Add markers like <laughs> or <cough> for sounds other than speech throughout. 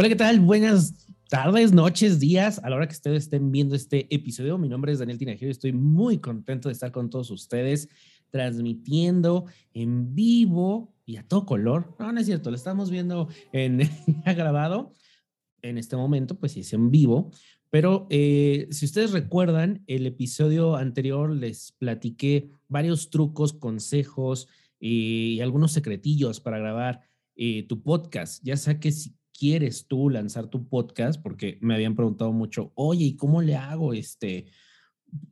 Hola, ¿qué tal? Buenas tardes, noches, días, a la hora que ustedes estén viendo este episodio. Mi nombre es Daniel Tinajero y estoy muy contento de estar con todos ustedes transmitiendo en vivo y a todo color. No, no es cierto, lo estamos viendo en <laughs> grabado. En este momento, pues sí, es en vivo. Pero eh, si ustedes recuerdan, el episodio anterior les platiqué varios trucos, consejos y algunos secretillos para grabar eh, tu podcast. Ya sea que si quieres tú lanzar tu podcast, porque me habían preguntado mucho, oye, ¿y cómo le hago? Este,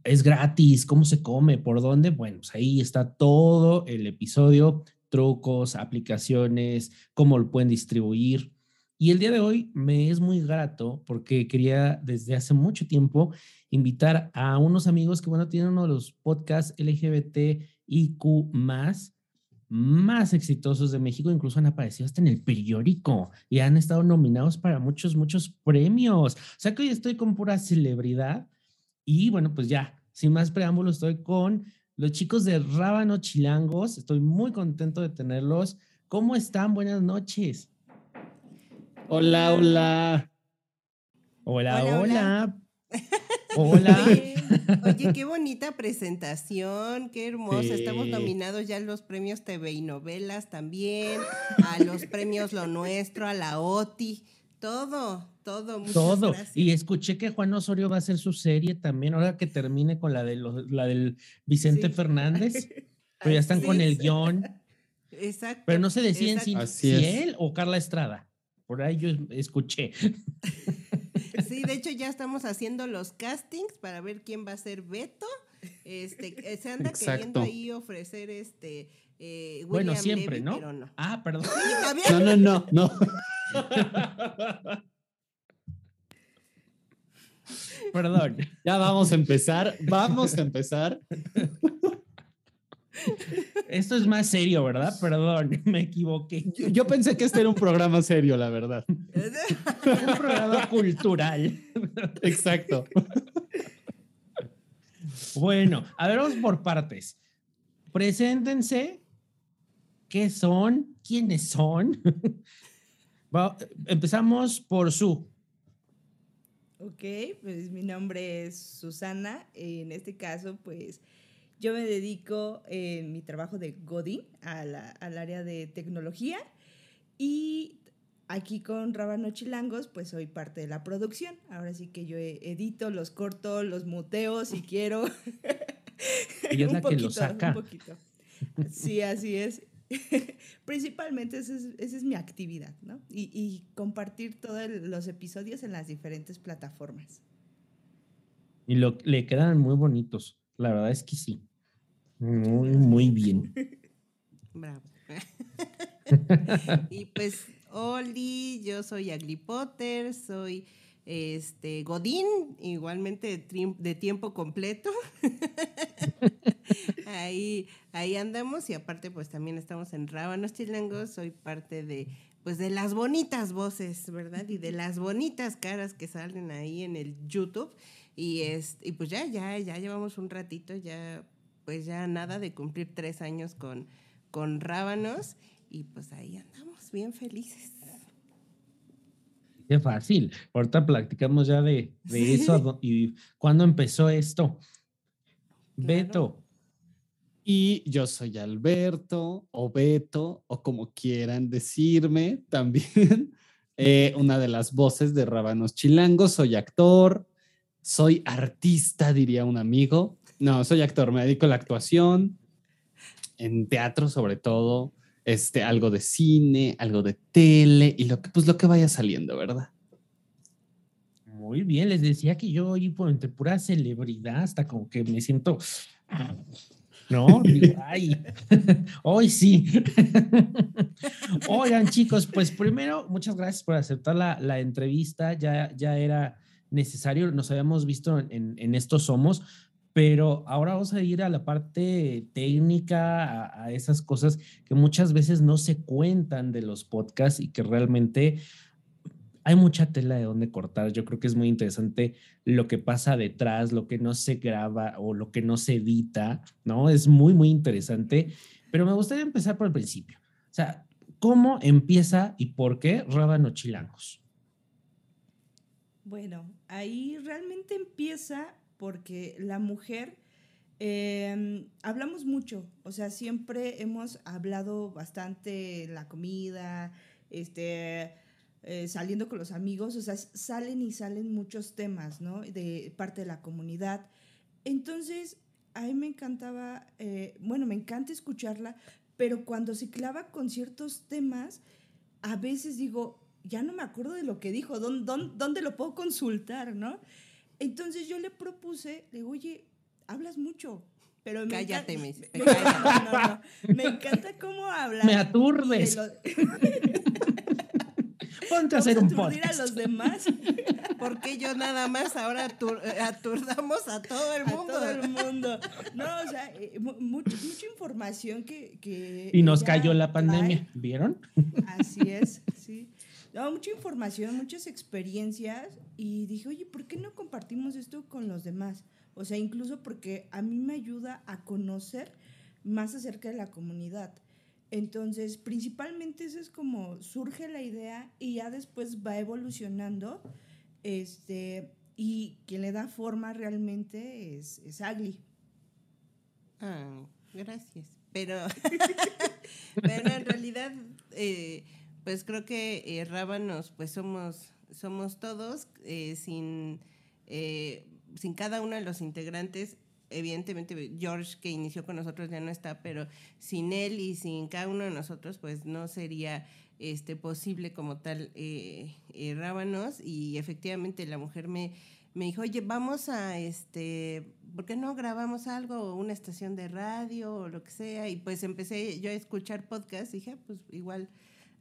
es gratis, ¿cómo se come? ¿Por dónde? Bueno, pues ahí está todo el episodio, trucos, aplicaciones, cómo lo pueden distribuir. Y el día de hoy me es muy grato porque quería desde hace mucho tiempo invitar a unos amigos que, bueno, tienen uno de los podcasts LGBTIQ más más exitosos de México, incluso han aparecido hasta en el periódico y han estado nominados para muchos, muchos premios. O sea que hoy estoy con pura celebridad y bueno, pues ya, sin más preámbulos, estoy con los chicos de Rábano Chilangos. Estoy muy contento de tenerlos. ¿Cómo están? Buenas noches. Hola, hola. Hola, hola. hola. Hola. <laughs> <laughs> Oye, qué bonita presentación, qué hermosa. Estamos nominados ya a los premios TV y novelas también, a los premios Lo Nuestro, a la OTI, todo, todo. todo. Y escuché que Juan Osorio va a hacer su serie también, ahora que termine con la, de la del Vicente Fernández, <laughs> pero ya están con el guion. Exacto. Pero no se deciden si, si él o Carla Estrada. Por ahí yo escuché. <laughs> Sí, de hecho ya estamos haciendo los castings para ver quién va a ser Beto. Este, se anda queriendo ahí ofrecer este eh, bueno, siempre, ¿no? Ah, perdón. no, no, no, no. perdón. Ya vamos a empezar. Vamos a empezar. Esto es más serio, ¿verdad? Perdón, <laughs> me equivoqué. Yo, pensé que este era un programa serio, la verdad. un programa cultural. Exacto. Bueno, a ver, vamos por partes. Preséntense. ¿Qué son? ¿Quiénes son? <laughs> empezamos por su. Ok, pues mi nombre es Susana. En este caso, pues yo me dedico en mi trabajo de Godín al área de tecnología y aquí con Rábano Chilangos pues soy parte de la producción. Ahora sí que yo edito, los corto, los muteo si quiero. <laughs> Y es <laughs> la que lo saca. Un poquito. Sí, así es. <laughs> Principalmente esa es, mi actividad, ¿no? Y, compartir todos los episodios en las diferentes plataformas. Y lo, le quedan muy bonitos. La verdad es que sí. Muy, muy bien. <laughs> Bravo. <laughs> y pues, Oli, yo soy Agri Potter, soy este Godín, igualmente de, tiempo completo. <laughs> ahí, ahí andamos y aparte pues también estamos en Rábanos Chilangos, soy parte de pues de las bonitas voces, ¿verdad? Y de las bonitas caras que salen ahí en el YouTube. Y, es, y pues ya, ya, ya llevamos un ratito, ya pues ya nada de cumplir tres años con, con Rábanos y pues ahí andamos bien felices. Qué fácil. Ahorita platicamos ya de, eso y cuándo empezó esto. Beto. Y yo soy Alberto o Beto o como quieran decirme también. <laughs> Eh, una de las voces de Rábanos Chilangos. Soy actor, soy artista, diría un amigo. No, soy actor, me dedico a la actuación, en teatro sobre todo, este, algo de cine, algo de tele y lo que, pues lo que vaya saliendo, ¿verdad? Muy bien, les decía que yo hoy por entre pura celebridad, hasta como que me siento, no, <laughs> ay, <laughs> hoy sí. <laughs> Oigan chicos, pues primero, muchas gracias por aceptar la, la entrevista, ya, ya era necesario, nos habíamos visto en, en estos somos, pero ahora vamos a ir a la parte técnica, a, esas cosas que muchas veces no se cuentan de los podcasts y que realmente hay mucha tela de donde cortar. Yo creo que es muy interesante lo que pasa detrás, lo que no se graba o lo que no se edita, ¿no? Es muy, muy interesante. Pero me gustaría empezar por el principio. O sea, ¿cómo empieza y por qué Rábano Chilangos? Bueno, ahí realmente empieza porque la mujer, em, hablamos mucho, o sea, siempre hemos hablado bastante la comida, este, eh, saliendo con los amigos, o sea, salen y salen muchos temas, ¿no? De parte de la comunidad. Entonces, a mí me encantaba, eh, bueno, me encanta escucharla, pero cuando se clava con ciertos temas, a veces digo, ya no me acuerdo de lo que dijo, ¿dónde, dónde, lo puedo consultar, no? Entonces yo le propuse, le digo, oye, hablas mucho, pero me Cállate, encanta, me, me, <laughs> me encanta cómo hablas. Me aturdes. <laughs> Ponte a hacer un podcast. a los demás. <laughs> Porque yo nada más ahora aturdamos a todo el mundo. A todo el mundo. No, o sea, eh, mucha, mucha información que, que Y nos cayó la pandemia, ¿vieron? Así es, sí. No, mucha información, muchas experiencias y dije, oye, ¿por qué no compartimos esto con los demás? O sea, incluso porque a mí me ayuda a conocer más acerca de la comunidad. Entonces, principalmente eso es como surge la idea y ya después va evolucionando. Este, y quien le da forma realmente es, es Agli. Ah, gracias. Pero, <laughs> pero en realidad, eh, pues creo que eh, Rábanos, pues somos, somos todos, eh, sin, sin cada uno de los integrantes evidentemente George que inició con nosotros ya no está, pero sin él y sin cada uno de nosotros, pues no sería este, posible como tal eh, eh, Rábanos. Y efectivamente la mujer me, me dijo, oye, vamos a, este, ¿por qué no grabamos algo, una estación de radio o lo que sea? Y pues empecé yo a escuchar podcast y dije, ah, pues igual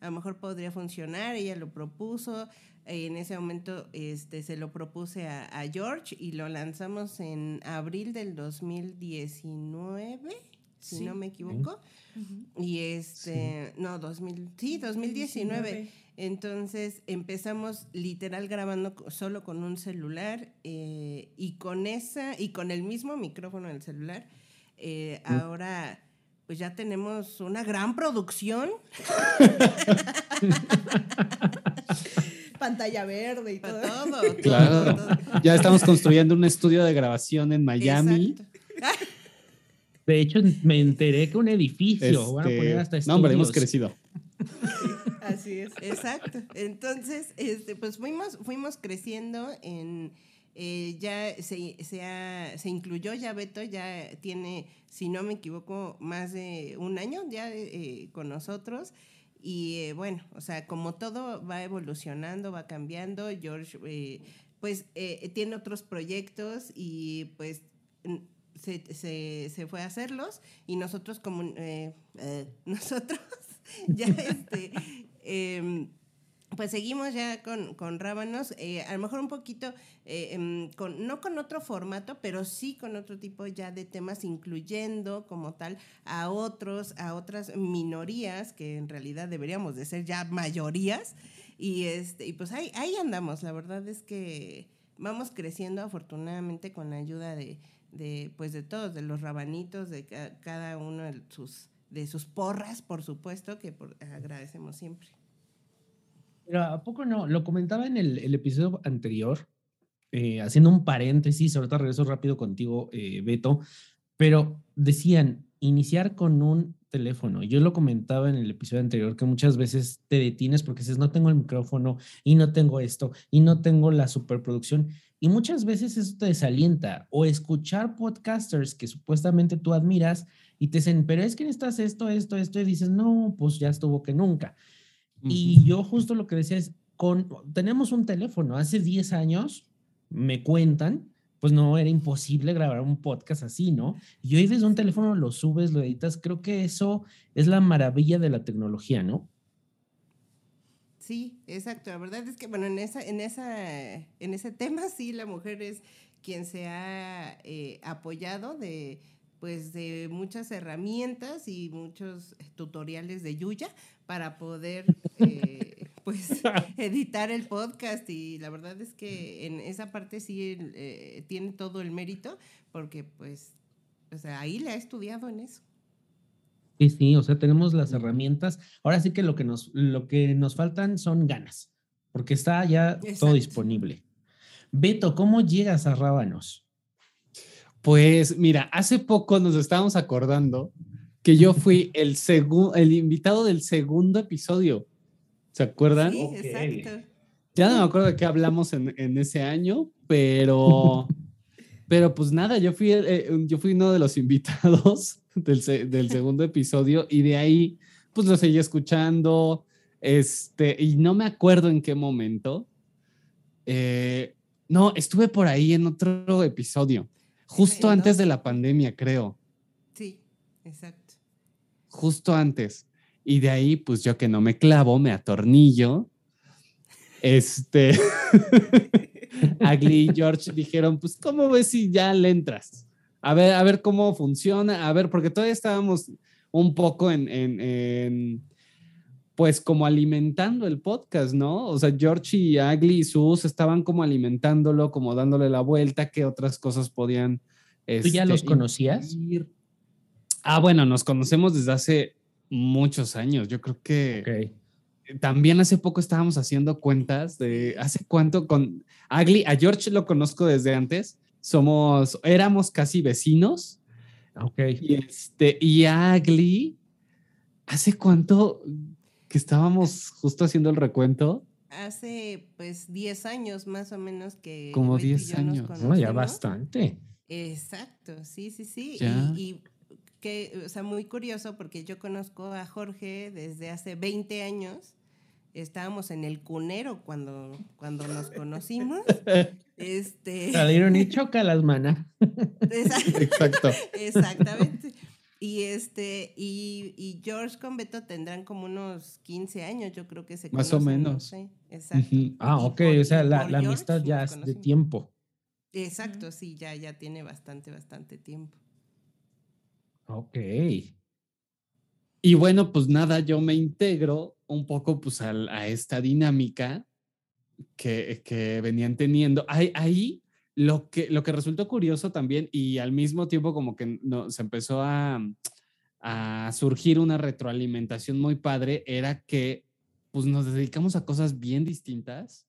a lo mejor podría funcionar. Ella lo propuso. En ese momento este, se lo propuse a, George y lo lanzamos en abril del 2019, si no me equivoco. Y este, no, 2000, sí, 2019. Entonces empezamos literal grabando solo con un celular eh, y con esa, y con el mismo micrófono del celular. Eh, ahora pues ya tenemos una gran producción. <laughs> Pantalla verde y todo. <laughs> claro. Ya estamos construyendo un estudio de grabación en Miami. De hecho, me enteré que un edificio van a poner este, hasta No, hombre, hemos crecido. Así es. Exacto. Entonces, este, pues fuimos, fuimos creciendo en eh, ya se, se, incluyó, ya Beto ya tiene, si no me equivoco, más de un año ya eh, con nosotros. Y eh, bueno, o sea, como todo va evolucionando, va cambiando, George pues tiene otros proyectos y pues se, se, se, fue a hacerlos y nosotros como <laughs> nosotros <laughs> ya este <laughs> em, pues seguimos ya con, con Rábanos, eh, a lo mejor un poquito, eh, em, con, no con otro formato, pero sí con otro tipo ya de temas, incluyendo como tal a otros, a otras minorías, que en realidad deberíamos de ser ya mayorías. Y, este, y pues ahí, ahí andamos, la verdad es que vamos creciendo afortunadamente con la ayuda de, de, pues de todos, de los rabanitos, de cada uno de sus, de sus porras, por supuesto, que agradecemos siempre. Pero ¿a poco no? Lo comentaba en el, episodio anterior, eh, haciendo un paréntesis, ahorita regreso rápido contigo, eh, Beto, pero decían, iniciar con un teléfono. Yo lo comentaba en el episodio anterior que muchas veces te detienes porque dices, no tengo el micrófono y no tengo esto y no tengo la superproducción. Y muchas veces eso te desalienta o escuchar podcasters que supuestamente tú admiras y te dicen, pero es que necesitas esto, esto, esto, y dices, no, pues ya estuvo que nunca. Y yo justo lo que decía es, con, tenemos un teléfono, hace 10 años, me cuentan, pues no era imposible grabar un podcast así, ¿no? Y hoy desde un teléfono lo subes, lo editas, creo que eso es la maravilla de la tecnología, ¿no? Sí, exacto. La verdad es que, bueno, en, esa, en, esa, en ese tema sí, la mujer es quien se ha eh, apoyado de, pues, de muchas herramientas y muchos tutoriales de Yuya para poder eh, <laughs> pues <laughs> editar el podcast y la verdad es que en esa parte sí eh, tiene todo el mérito porque pues o sea, ahí le ha estudiado en eso. Sí, sí, o sea, tenemos las herramientas. Ahora sí que lo que nos, lo que nos faltan son ganas, porque está ya todo disponible. Beto, ¿cómo llegas a Rábanos? Pues mira, hace poco nos estábamos acordando que yo fui el, el invitado del segundo episodio. ¿Se acuerdan? Sí, exacto. Ya no me acuerdo de qué hablamos en, en ese año, pero, <laughs> pero pues nada, yo fui, eh, yo fui uno de los invitados del, del segundo episodio y de ahí pues lo seguí escuchando, este, y no me acuerdo en qué momento. Eh, no, estuve por ahí en otro episodio, justo antes de la pandemia, creo. Sí, exacto. Justo antes. Y de ahí, pues yo que no me clavo, me atornillo. Este. <laughs> Agli y George dijeron: Pues, ¿cómo ves si ya le entras? A ver, a ver cómo funciona. A ver, porque todavía estábamos un poco en, en pues como alimentando el podcast, ¿no? O sea, George y Agli y Sus estaban como alimentándolo, como dándole la vuelta, qué otras cosas podían... ¿Tú ya los este, conocías? Ah, bueno, nos conocemos desde hace muchos años. Yo creo que también hace poco estábamos haciendo cuentas de hace cuánto con Agli, a George lo conozco desde antes. Somos, éramos casi vecinos. Ok. Y, este, y Agli, ¿hace cuánto? que estábamos justo haciendo el recuento. Hace pues 10 años más o menos que... Como 10 años. No, ya bastante. Exacto, sí, sí, sí. Y, que, o sea, muy curioso porque yo conozco a Jorge desde hace 20 años. Estábamos en el cunero cuando, cuando nos conocimos. <laughs> este... Salieron y choca las manas. <laughs> Exacto. Exactamente. Y este, y, George con Beto tendrán como unos 15 años, yo creo que se Más o menos. exacto. Ah, ok, o sea, la, amistad ya es de tiempo. Exacto, sí, ya, ya tiene bastante, bastante tiempo. Ok. Y bueno, pues nada, yo me integro un poco pues a, esta dinámica que, que venían teniendo. Ahí, ahí lo que, lo que resultó curioso también y al mismo tiempo como que no, se empezó a, a surgir una retroalimentación muy padre era que pues nos dedicamos a cosas bien distintas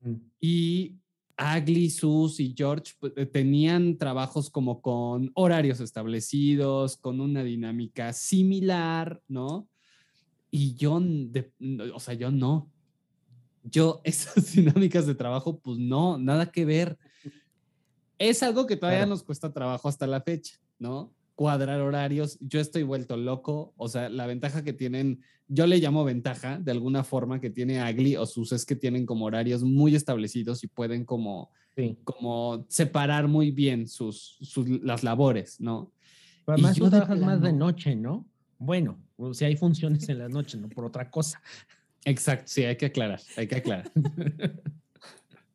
mm. y Agli, Sus y George pues, eh, tenían trabajos como con horarios establecidos, con una dinámica similar, ¿no? Y yo, o sea, yo no. Yo <laughs> esas dinámicas de trabajo, pues no, nada que ver. Es algo que todavía nos cuesta trabajo hasta la fecha, ¿no? Cuadrar horarios. Yo estoy vuelto loco. O sea, la ventaja que tienen, yo le llamo ventaja de alguna forma que tiene Agli o sus es que tienen como horarios muy establecidos y pueden como, como separar muy bien sus, sus las labores, ¿no? Pero además tú trabajas más de noche, ¿no? Bueno, o sea, hay funciones en la noche, no por otra cosa. Exacto, sí, hay que aclarar, hay que aclarar. <laughs>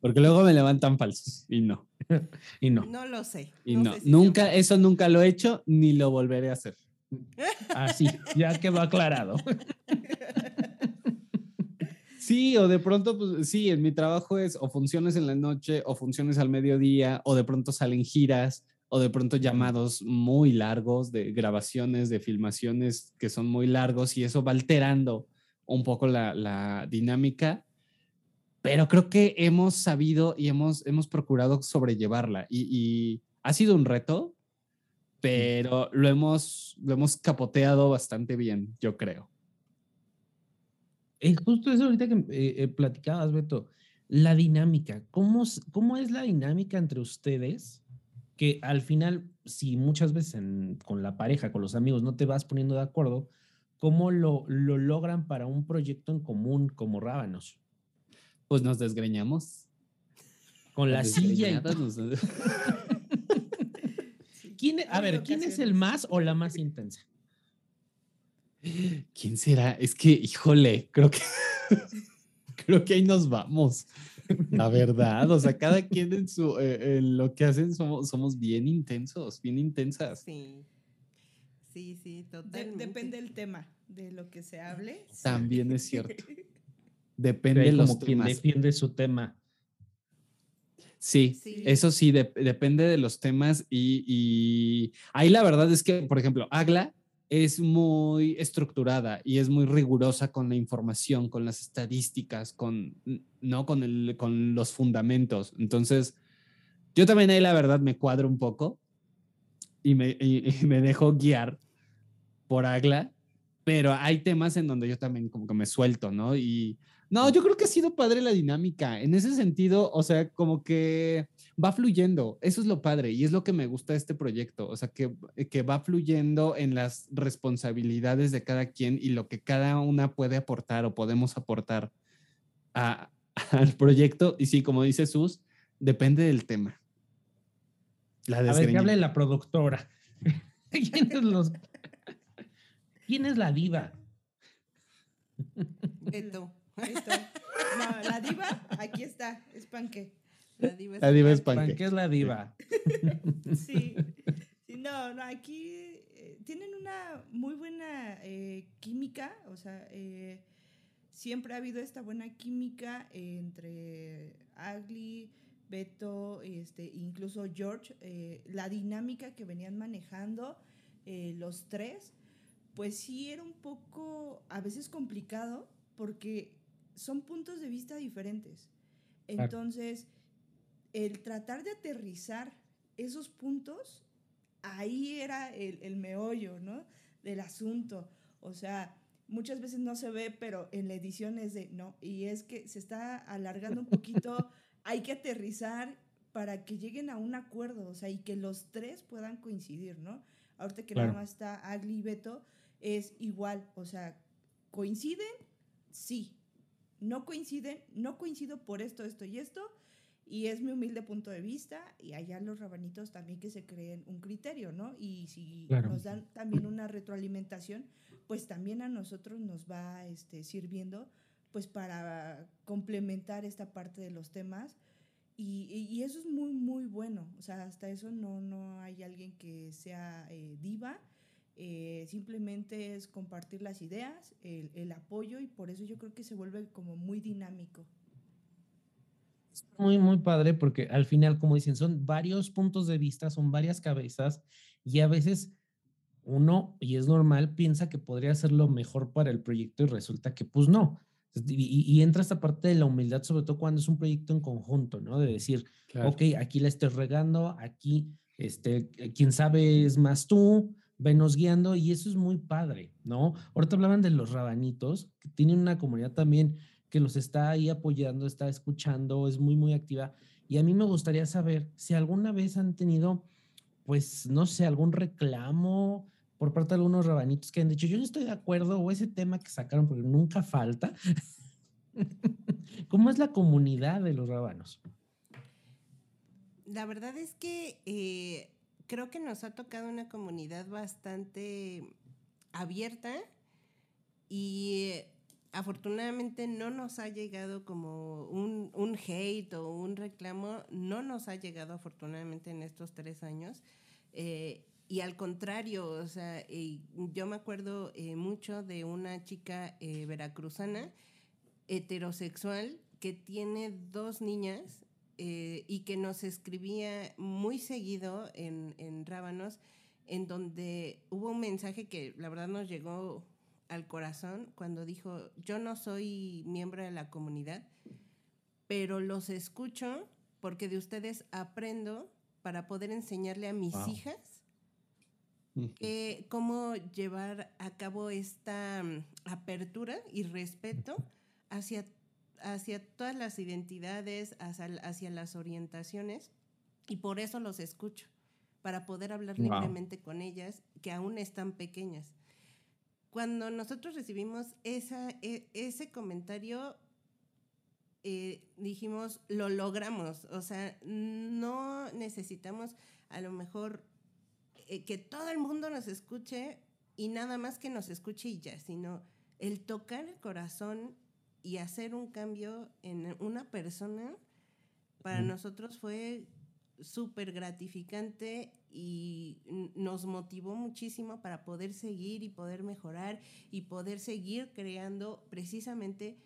Porque luego me levantan falsos y no. <laughs> y no. No lo sé. Y no. nunca, eso nunca lo he hecho ni lo volveré a hacer. Así, <laughs> ya quedó aclarado. Sí, o de pronto, pues sí, en mi trabajo es o funciones en la noche o funciones al mediodía, o de pronto salen giras, o de pronto llamados muy largos de grabaciones, de filmaciones que son muy largos y eso va alterando un poco la, la dinámica pero creo que hemos sabido y hemos, hemos procurado sobrellevarla y, ha sido un reto, pero lo hemos, lo hemos capoteado bastante bien, yo creo. Es justo eso ahorita que eh, eh, platicabas, Beto, la dinámica, ¿cómo, ¿cómo es la dinámica entre ustedes? Que al final, si muchas veces con la pareja, con los amigos, no te vas poniendo de acuerdo, ¿cómo lo, lo logran para un proyecto en común como Rábanos? Pues nos desgreñamos. Con la silla y <laughs> ¿Quién, a ver, ¿quién es el más o la más <laughs> intensa? ¿Quién será? Es que, híjole, creo que <laughs> creo que ahí nos vamos. La verdad, o sea, cada quien en su eh, en lo que hacen somos, somos bien intensos, bien intensas. Sí. Sí, sí, totalmente. depende del tema, de lo que se hable. También es cierto. Depende de los como quien defiende su tema. Sí, eso sí, depende de los temas y, ahí la verdad es que, por ejemplo, Agla es muy estructurada y es muy rigurosa con la información, con las estadísticas, con, ¿no? con, el, con los fundamentos. Entonces, yo también ahí la verdad me cuadro un poco y me, y, me dejo guiar por Agla, pero hay temas en donde yo también como que me suelto, ¿no? Y no, yo creo que ha sido padre la dinámica. En ese sentido, o sea, como que va fluyendo. Eso es lo padre y es lo que me gusta de este proyecto. O sea, que, que va fluyendo en las responsabilidades de cada quien y lo que cada una puede aportar o podemos aportar a, <laughs> al proyecto. Y sí, como dice Sus, depende del tema. La a ver, que hable la productora. <laughs> ¿Quién es, los... ¿Quién es la diva? Esto. Esto. No, la diva, aquí está, es Panque. La diva es, la diva es Panque. ¿Qué es la diva? <laughs> Sí. sí no, no, aquí eh, tienen una muy buena eh, química, o sea, eh, siempre ha habido esta buena química entre Agli, Beto, este, incluso George, la dinámica que venían manejando los tres, pues sí era un poco a veces complicado porque son puntos de vista diferentes. Entonces, el tratar de aterrizar esos puntos, ahí era el, el, meollo, ¿no? Del asunto. O sea, muchas veces no se ve, pero en la edición es de, no, y es que se está alargando un poquito, <laughs> hay que aterrizar para que lleguen a un acuerdo, o sea, y que los tres puedan coincidir, ¿no? Ahorita que nada más está Agli y Beto, es igual, o sea, coinciden, sí, no coinciden, no coincido por esto, esto y esto, y es mi humilde punto de vista, y allá los rabanitos también que se creen un criterio, ¿no? Y si nos dan también una retroalimentación, pues también a nosotros nos va este, sirviendo pues para complementar esta parte de los temas. Y, y, eso es muy, muy bueno. O sea, hasta eso no, no hay alguien que sea eh, diva eh, simplemente es compartir las ideas, el, el, apoyo y por eso yo creo que se vuelve como muy dinámico. Muy, muy padre porque al final, como dicen, son varios puntos de vista, son varias cabezas y a veces uno, y es normal, piensa que podría ser lo mejor para el proyecto y resulta que pues no. Y, y, entra esta parte de la humildad, sobre todo cuando es un proyecto en conjunto, ¿no? De decir, ok, aquí la estoy regando, aquí, este, quién sabe es más tú, venos guiando y eso es muy padre, ¿no? Ahorita hablaban de los rabanitos, que tienen una comunidad también que los está ahí apoyando, está escuchando, es muy, muy activa. Y a mí me gustaría saber si alguna vez han tenido, pues, no sé, algún reclamo por parte de algunos rabanitos que han dicho, yo no estoy de acuerdo, o ese tema que sacaron, porque nunca falta. <laughs> ¿Cómo es la comunidad de los rabanos? La verdad es que eh, creo que nos ha tocado una comunidad bastante abierta y eh, afortunadamente no nos ha llegado como un, un, hate o un reclamo, no nos ha llegado afortunadamente en estos tres años. Eh, y al contrario, o sea, yo me acuerdo eh, mucho de una chica veracruzana heterosexual que tiene dos niñas eh, y que nos escribía muy seguido en, en Rábanos, en donde hubo un mensaje que la verdad nos llegó al corazón cuando dijo, yo no soy miembro de la comunidad, pero los escucho porque de ustedes aprendo para poder enseñarle a mis hijas cómo llevar a cabo esta mm, apertura y respeto hacia hacia todas las identidades, hacia, las orientaciones, y por eso los escucho, para poder hablar libremente con ellas, que aún están pequeñas. Cuando nosotros recibimos esa, e, ese comentario, eh, dijimos, lo logramos, o sea, no necesitamos a lo mejor eh, que todo el mundo nos escuche y nada más que nos escuche y ya, sino el tocar el corazón y hacer un cambio en una persona, para nosotros fue súper gratificante y nos motivó muchísimo para poder seguir y poder mejorar y poder seguir creando precisamente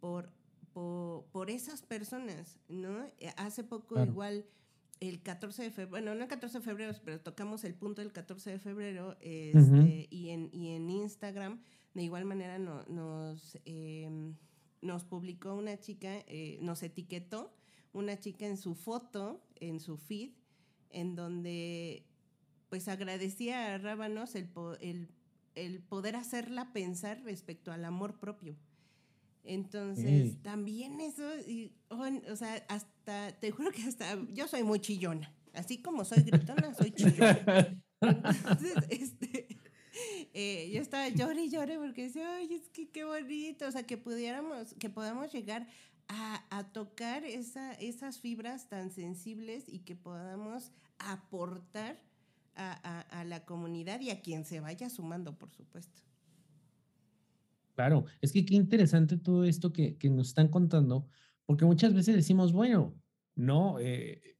por, por, esas personas, ¿no? Eh, hace poco igual el 14 de febrero, bueno, no el 14 de febrero, pero tocamos el punto del 14 de febrero este, y, en, y en Instagram, de igual manera nos, em, nos publicó una chica, eh, nos etiquetó una chica en su foto, en su feed, en donde pues agradecía a Rábanos el, el, el poder hacerla pensar respecto al amor propio. Entonces, también eso, o sea, hasta, te juro que hasta, yo soy muy chillona, así como soy gritona, soy chillona. <laughs> Entonces, este, eh, yo estaba llore y llore porque decía, ay, es que qué bonito, o sea, que pudiéramos, que podamos llegar a, a tocar esa, esas fibras tan sensibles y que podamos aportar a, a, a la comunidad y a quien se vaya sumando, por supuesto. Claro, es que qué interesante todo esto que, que nos están contando, porque muchas veces decimos, bueno, no, eh,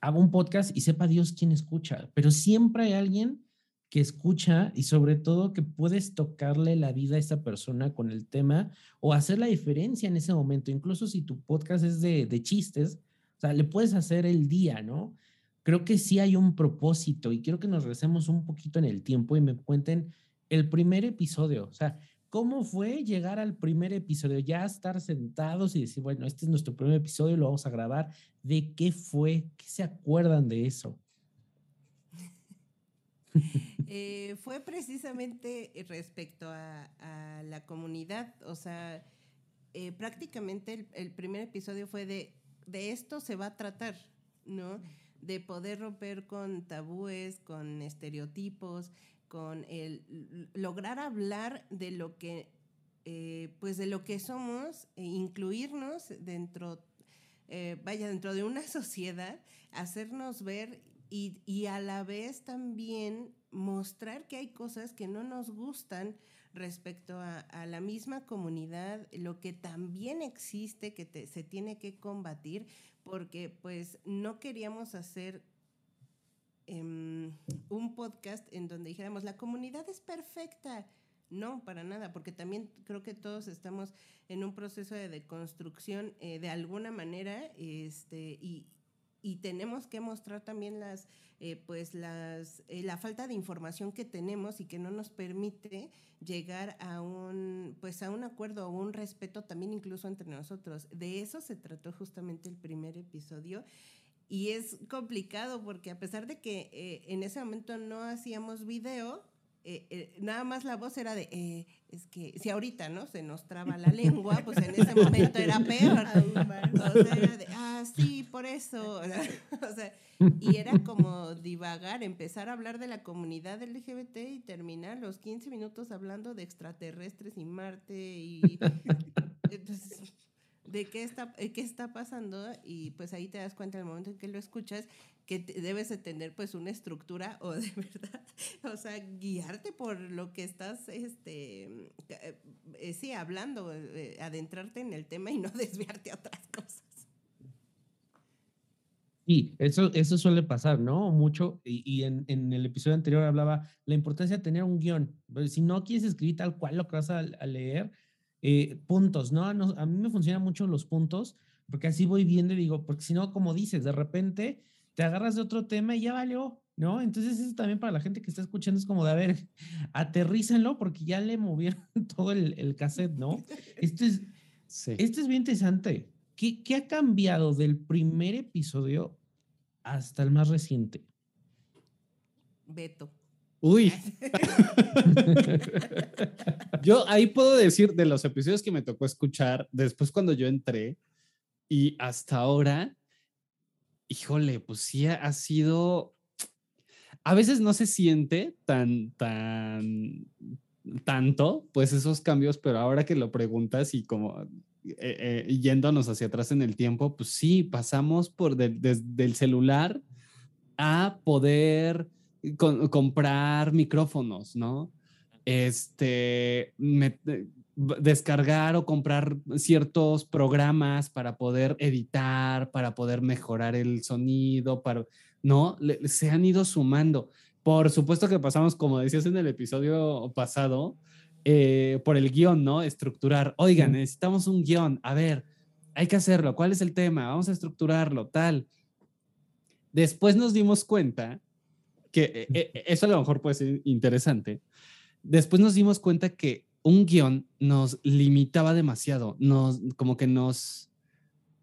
hago un podcast y sepa Dios quién escucha, pero siempre hay alguien que escucha y sobre todo que puedes tocarle la vida a esa persona con el tema o hacer la diferencia en ese momento, incluso si tu podcast es de, de chistes, o sea, le puedes hacer el día, ¿no? Creo que sí hay un propósito y quiero que nos recemos un poquito en el tiempo y me cuenten el primer episodio, o sea, ¿Cómo fue llegar al primer episodio? Ya estar sentados y decir, bueno, este es nuestro primer episodio, lo vamos a grabar. ¿De qué fue? ¿Qué se acuerdan de eso? <laughs> Eh, fue precisamente respecto a, la comunidad, o sea, eh, prácticamente el, primer episodio fue de, de esto se va a tratar, ¿no? De poder romper con tabúes, con estereotipos, con el lograr hablar de lo que, eh, pues de lo que somos e incluirnos dentro, eh, vaya, dentro de una <laughs> sociedad, hacernos ver y, y, a la vez también mostrar que hay cosas que no nos gustan respecto a, la misma comunidad, lo que también existe, que se tiene que combatir, porque pues no queríamos hacer Em, un podcast en donde dijéramos, la comunidad es perfecta. No, para nada, porque también creo que todos estamos en un proceso de deconstrucción eh, de alguna manera este, y, y, tenemos que mostrar también las, eh, pues las, eh, la falta de información que tenemos y que no nos permite llegar a un, pues a un acuerdo o un respeto también incluso entre nosotros. De eso se trató justamente el primer episodio y es complicado porque a pesar de que eh, en ese momento no hacíamos video, eh, eh, nada más la voz era de, es que si ahorita, ¿no? Se nos traba la lengua, pues en ese momento era <laughs> peor. O sea, era de, ah, sí, por eso. <laughs> O sea, y era como divagar, empezar a hablar de la comunidad LGBT y terminar los 15 minutos hablando de extraterrestres y Marte y... <laughs> Entonces, de qué está, eh, qué está pasando y pues ahí te das cuenta en el momento en que lo escuchas que debes de tener pues una estructura o de <laughs> verdad, o sea, guiarte por lo que estás, este, eh, eh, sí, hablando, adentrarte en el tema y no <laughs> desviarte a otras cosas. Sí, eso, eso suele pasar, ¿no? Mucho, y, y en, en, el episodio anterior hablaba la importancia de tener un guion. Si no quieres escribir tal cual lo que vas a leer, eh, puntos, ¿no? A mí me funcionan mucho los puntos, porque así voy viendo y digo, porque si no, como dices, de repente te agarras de otro tema y ya valió, ¿no? Entonces eso también para la gente que está escuchando es como de, a ver, <laughs> aterrícenlo porque ya le movieron <laughs> todo el, el cassette, ¿no? Esto es, <laughs> esto es bien interesante. ¿Qué, ¿Qué ha cambiado del primer episodio hasta el más reciente? Beto. Uy. <laughs> yo ahí puedo decir de los episodios que me tocó escuchar después cuando yo entré y hasta ahora, híjole, pues sí ha sido, a veces no se siente tan, tan, tanto, pues esos cambios, pero ahora que lo preguntas y como eh, eh, yéndonos hacia atrás en el tiempo, pues sí, pasamos por desde el celular a poder comprar micrófonos, ¿no? Este, descargar o comprar ciertos programas para poder editar, para poder mejorar el sonido, para, ¿no? se han ido sumando. Por supuesto que pasamos, como decías en el episodio pasado, eh, por el guion, ¿no? Estructurar. Oigan, necesitamos un guion. A ver, hay que hacerlo. ¿Cuál es el tema? Vamos a estructurarlo, tal. Después nos dimos cuenta que eh, eh, eso a lo mejor puede ser interesante. Después nos dimos cuenta que un guion nos limitaba demasiado, nos, como que nos,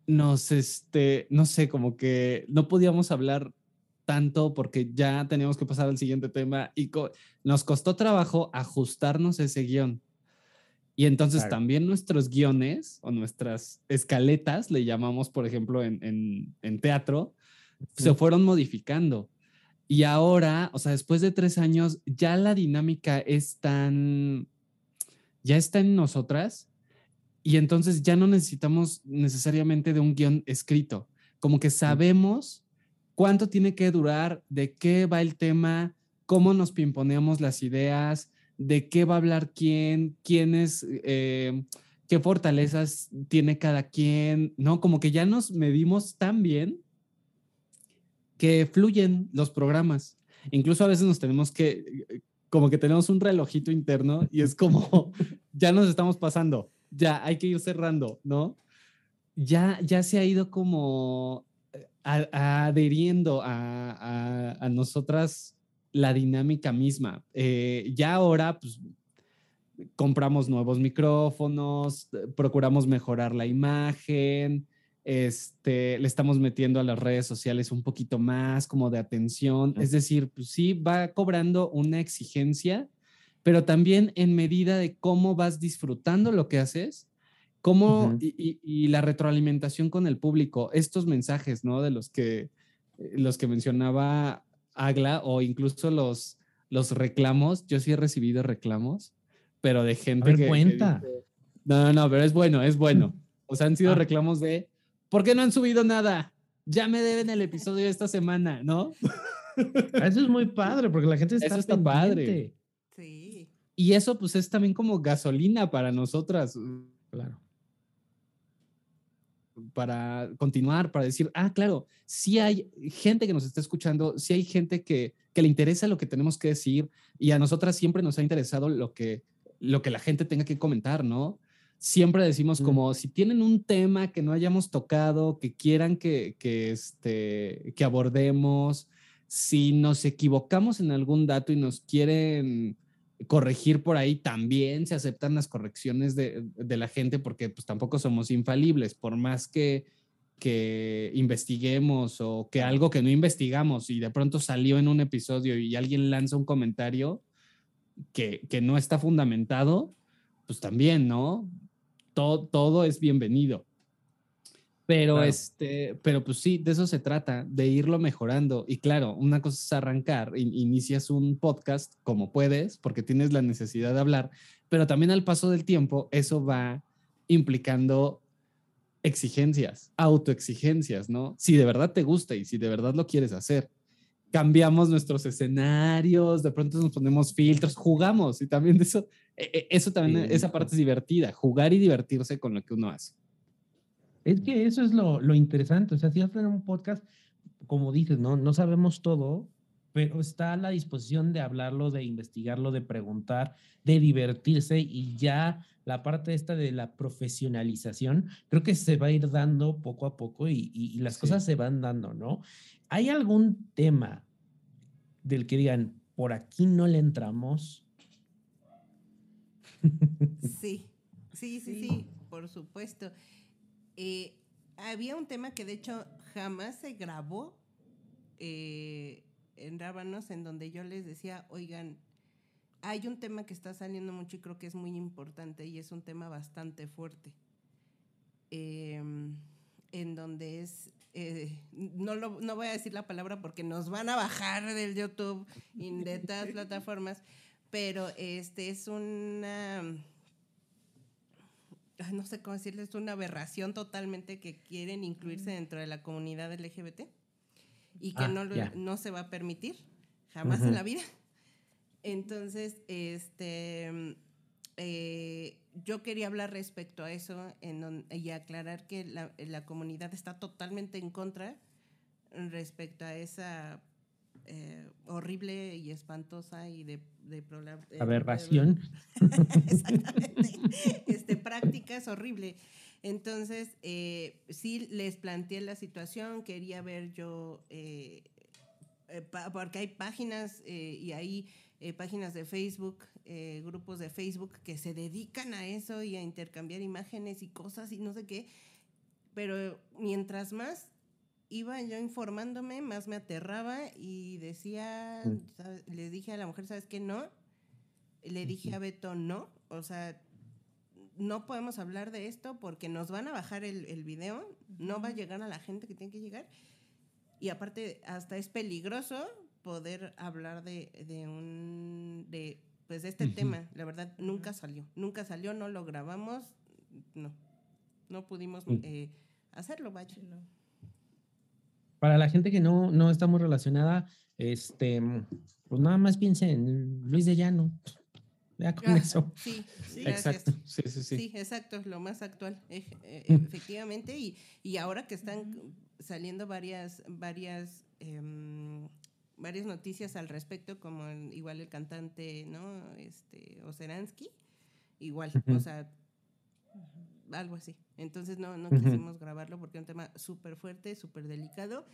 nos, este, no sé, como que no podíamos hablar tanto porque ya teníamos que pasar al siguiente tema y nos costó trabajo ajustarnos ese guion. Y entonces también nuestros guiones o nuestras escaletas, le llamamos, por ejemplo, en, en, teatro, se fueron modificando. Y ahora, o sea, después de tres años, ya la dinámica es tan, ya está en nosotras y entonces ya no necesitamos necesariamente de un guion escrito. Como que sabemos cuánto tiene que durar, de qué va el tema, cómo nos pimponeamos las ideas, de qué va a hablar quién, quién es, eh, qué fortalezas tiene cada quien, ¿no? Como que ya nos medimos tan bien que fluyen los programas. Incluso a veces nos tenemos que, como que tenemos un relojito interno y es como, <laughs> ya nos estamos pasando, ya hay que ir cerrando, ¿no? Ya, ya se ha ido como eh, adheriendo a, a nosotras la dinámica misma. Eh, ya ahora, pues, compramos nuevos micrófonos, eh, procuramos mejorar la imagen, este, le estamos metiendo a las redes sociales un poquito más como de atención. Es decir, pues sí, va cobrando una exigencia, pero también en medida de cómo vas disfrutando lo que haces, cómo y, y, la retroalimentación con el público, estos mensajes, ¿no? De los que, eh, los que mencionaba Agla o incluso los, los reclamos. Yo sí he recibido reclamos, pero de gente que, cuenta. no, no, no, pero es bueno, es bueno. O sea, han sido ah. reclamos de, ¿por qué no han subido nada? Ya me deben el episodio de esta semana, ¿no? <laughs> Eso es muy padre, porque la gente está, Eso está padre. Sí. Y eso pues es también como gasolina para nosotras. Claro para continuar, para decir, ah, claro, si hay gente que nos está escuchando, si hay gente que, que le interesa lo que tenemos que decir y a nosotras siempre nos ha interesado lo que, lo que la gente tenga que comentar, ¿no? Siempre decimos como si tienen un tema que no hayamos tocado, que quieran que, que, este, que abordemos, si nos equivocamos en algún dato y nos quieren corregir por ahí, también se aceptan las correcciones de, la gente porque pues tampoco somos infalibles, por más que, que investiguemos o que algo que no investigamos y de pronto salió en un episodio y alguien lanza un comentario que, que no está fundamentado, pues también, ¿no? Todo, todo es bienvenido. Pero, este, pero pues sí, de eso se trata, de irlo mejorando. Y claro, una cosa es arrancar, inicias un podcast como puedes, porque tienes la necesidad de hablar, pero también al paso del tiempo, eso va implicando exigencias, autoexigencias, ¿no? Si de verdad te gusta y si de verdad lo quieres hacer. Cambiamos nuestros escenarios, de pronto nos ponemos filtros, jugamos y también de eso, e, e, eso también, esa parte es divertida, jugar y divertirse con lo que uno hace. Es que eso es lo, lo interesante. O sea, si hacen un podcast, como dices, ¿no? no sabemos todo, pero está a la disposición de hablarlo, de investigarlo, de preguntar, de divertirse y ya la parte esta de la profesionalización, creo que se va a ir dando poco a poco y, y, las cosas se van dando, ¿no? ¿Hay algún tema del que digan, por aquí no le entramos? <laughs> Sí, sí, sí, sí, por supuesto. Eh, había un tema que de hecho jamás se grabó eh, en Rábanos, en donde yo les decía, oigan, hay un tema que está saliendo mucho y creo que es muy importante y es un tema bastante fuerte. Em, en donde es, eh, no, no voy a decir la palabra porque nos van a bajar del YouTube y de todas <laughs> plataformas, pero este es una no sé cómo decirles, una aberración totalmente que quieren incluirse dentro de la comunidad LGBT y que ah, no, no se va a permitir jamás en la vida. Entonces, este, eh, yo quería hablar respecto a eso y aclarar que la, la, comunidad está totalmente en contra respecto a esa eh, horrible y espantosa y de, de, aberración. <laughs> Exactamente. este, práctica es horrible. Entonces, eh, sí les planteé la situación, quería ver yo, eh, eh, porque hay páginas eh, y hay eh, páginas de Facebook, eh, grupos de Facebook que se dedican a eso y a intercambiar imágenes y cosas y no sé qué. Pero mientras más iba yo informándome, más me aterraba y decía, Mm. ¿sabes? le dije a la mujer, ¿sabes qué? No. Le dije a Beto, no. O sea, no podemos hablar de esto porque nos van a bajar el, el video, no va a llegar a la gente que tiene que llegar. Y aparte, hasta es peligroso poder hablar de, de un. de pues de este tema. La verdad, nunca salió. Nunca salió, no lo grabamos. No. No pudimos Mm. eh, hacerlo, vaya. No. Para la gente que no, no está muy relacionada, este, pues nada más piense en Luis de Llano. Ya con Ah, eso. Sí, sí. Exacto. Sí, sí, sí. Sí, exacto, es lo más actual, eh, efectivamente. Y, y ahora que están saliendo varias, varias, em, varias noticias al respecto, como el- igual el cantante, ¿no? Este, Oceransky, igual, o sea, algo así. Entonces no, no quisimos grabarlo porque es un tema súper fuerte, súper delicado.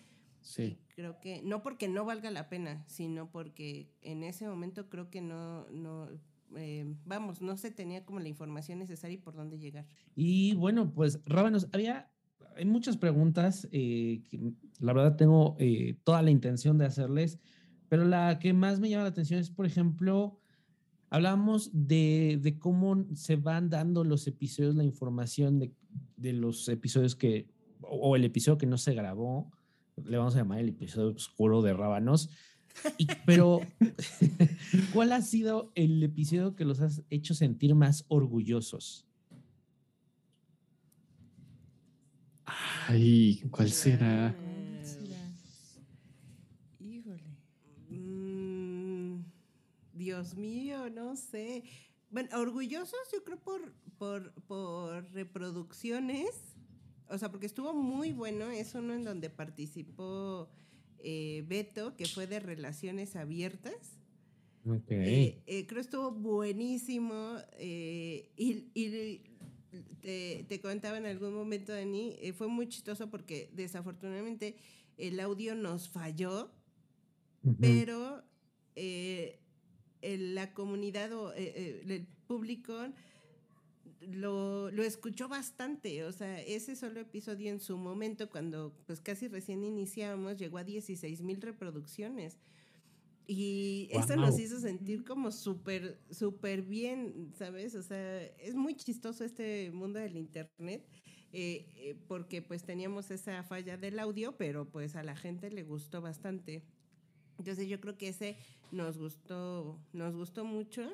Sí. Y creo que, no porque no valga la pena, sino porque en ese momento creo que no, no eh, vamos, no se tenía como la información necesaria y por dónde llegar. Y bueno, pues Rábanos, había hay muchas preguntas eh, que la verdad tengo eh, toda la intención de hacerles, pero la que más me llama la atención es, por ejemplo, hablábamos de, de cómo se van dando los episodios, la información de, de los episodios que, o, o el episodio que no se grabó, le vamos a llamar el episodio oscuro de Rábanos. Y- <laughs> pero, <laughs> ¿cuál ha sido el episodio que los has hecho sentir más orgullosos? Ay, ¿cuál será? Será? Híjole. Mm, Dios mío, no sé. Bueno, orgullosos yo creo por, por, por reproducciones. O sea, porque estuvo muy bueno. Es uno en donde participó eh, Beto, que fue de relaciones abiertas. Ok. Eh, eh, creo estuvo buenísimo. eh, y y te, te comentaba en algún momento, Dani, eh, fue muy chistoso porque desafortunadamente el audio nos falló, pero eh, el- la comunidad o eh, eh, el público lo, lo escuchó bastante. O sea, ese solo episodio en su momento, cuando pues casi recién iniciamos, llegó a 16 mil reproducciones. Y eso nos hizo sentir como súper, súper bien, ¿sabes? O sea, es muy chistoso este mundo del Internet, eh, eh, porque pues teníamos esa falla del audio, pero pues a la gente le gustó bastante. Entonces yo creo que ese nos gustó, nos gustó mucho.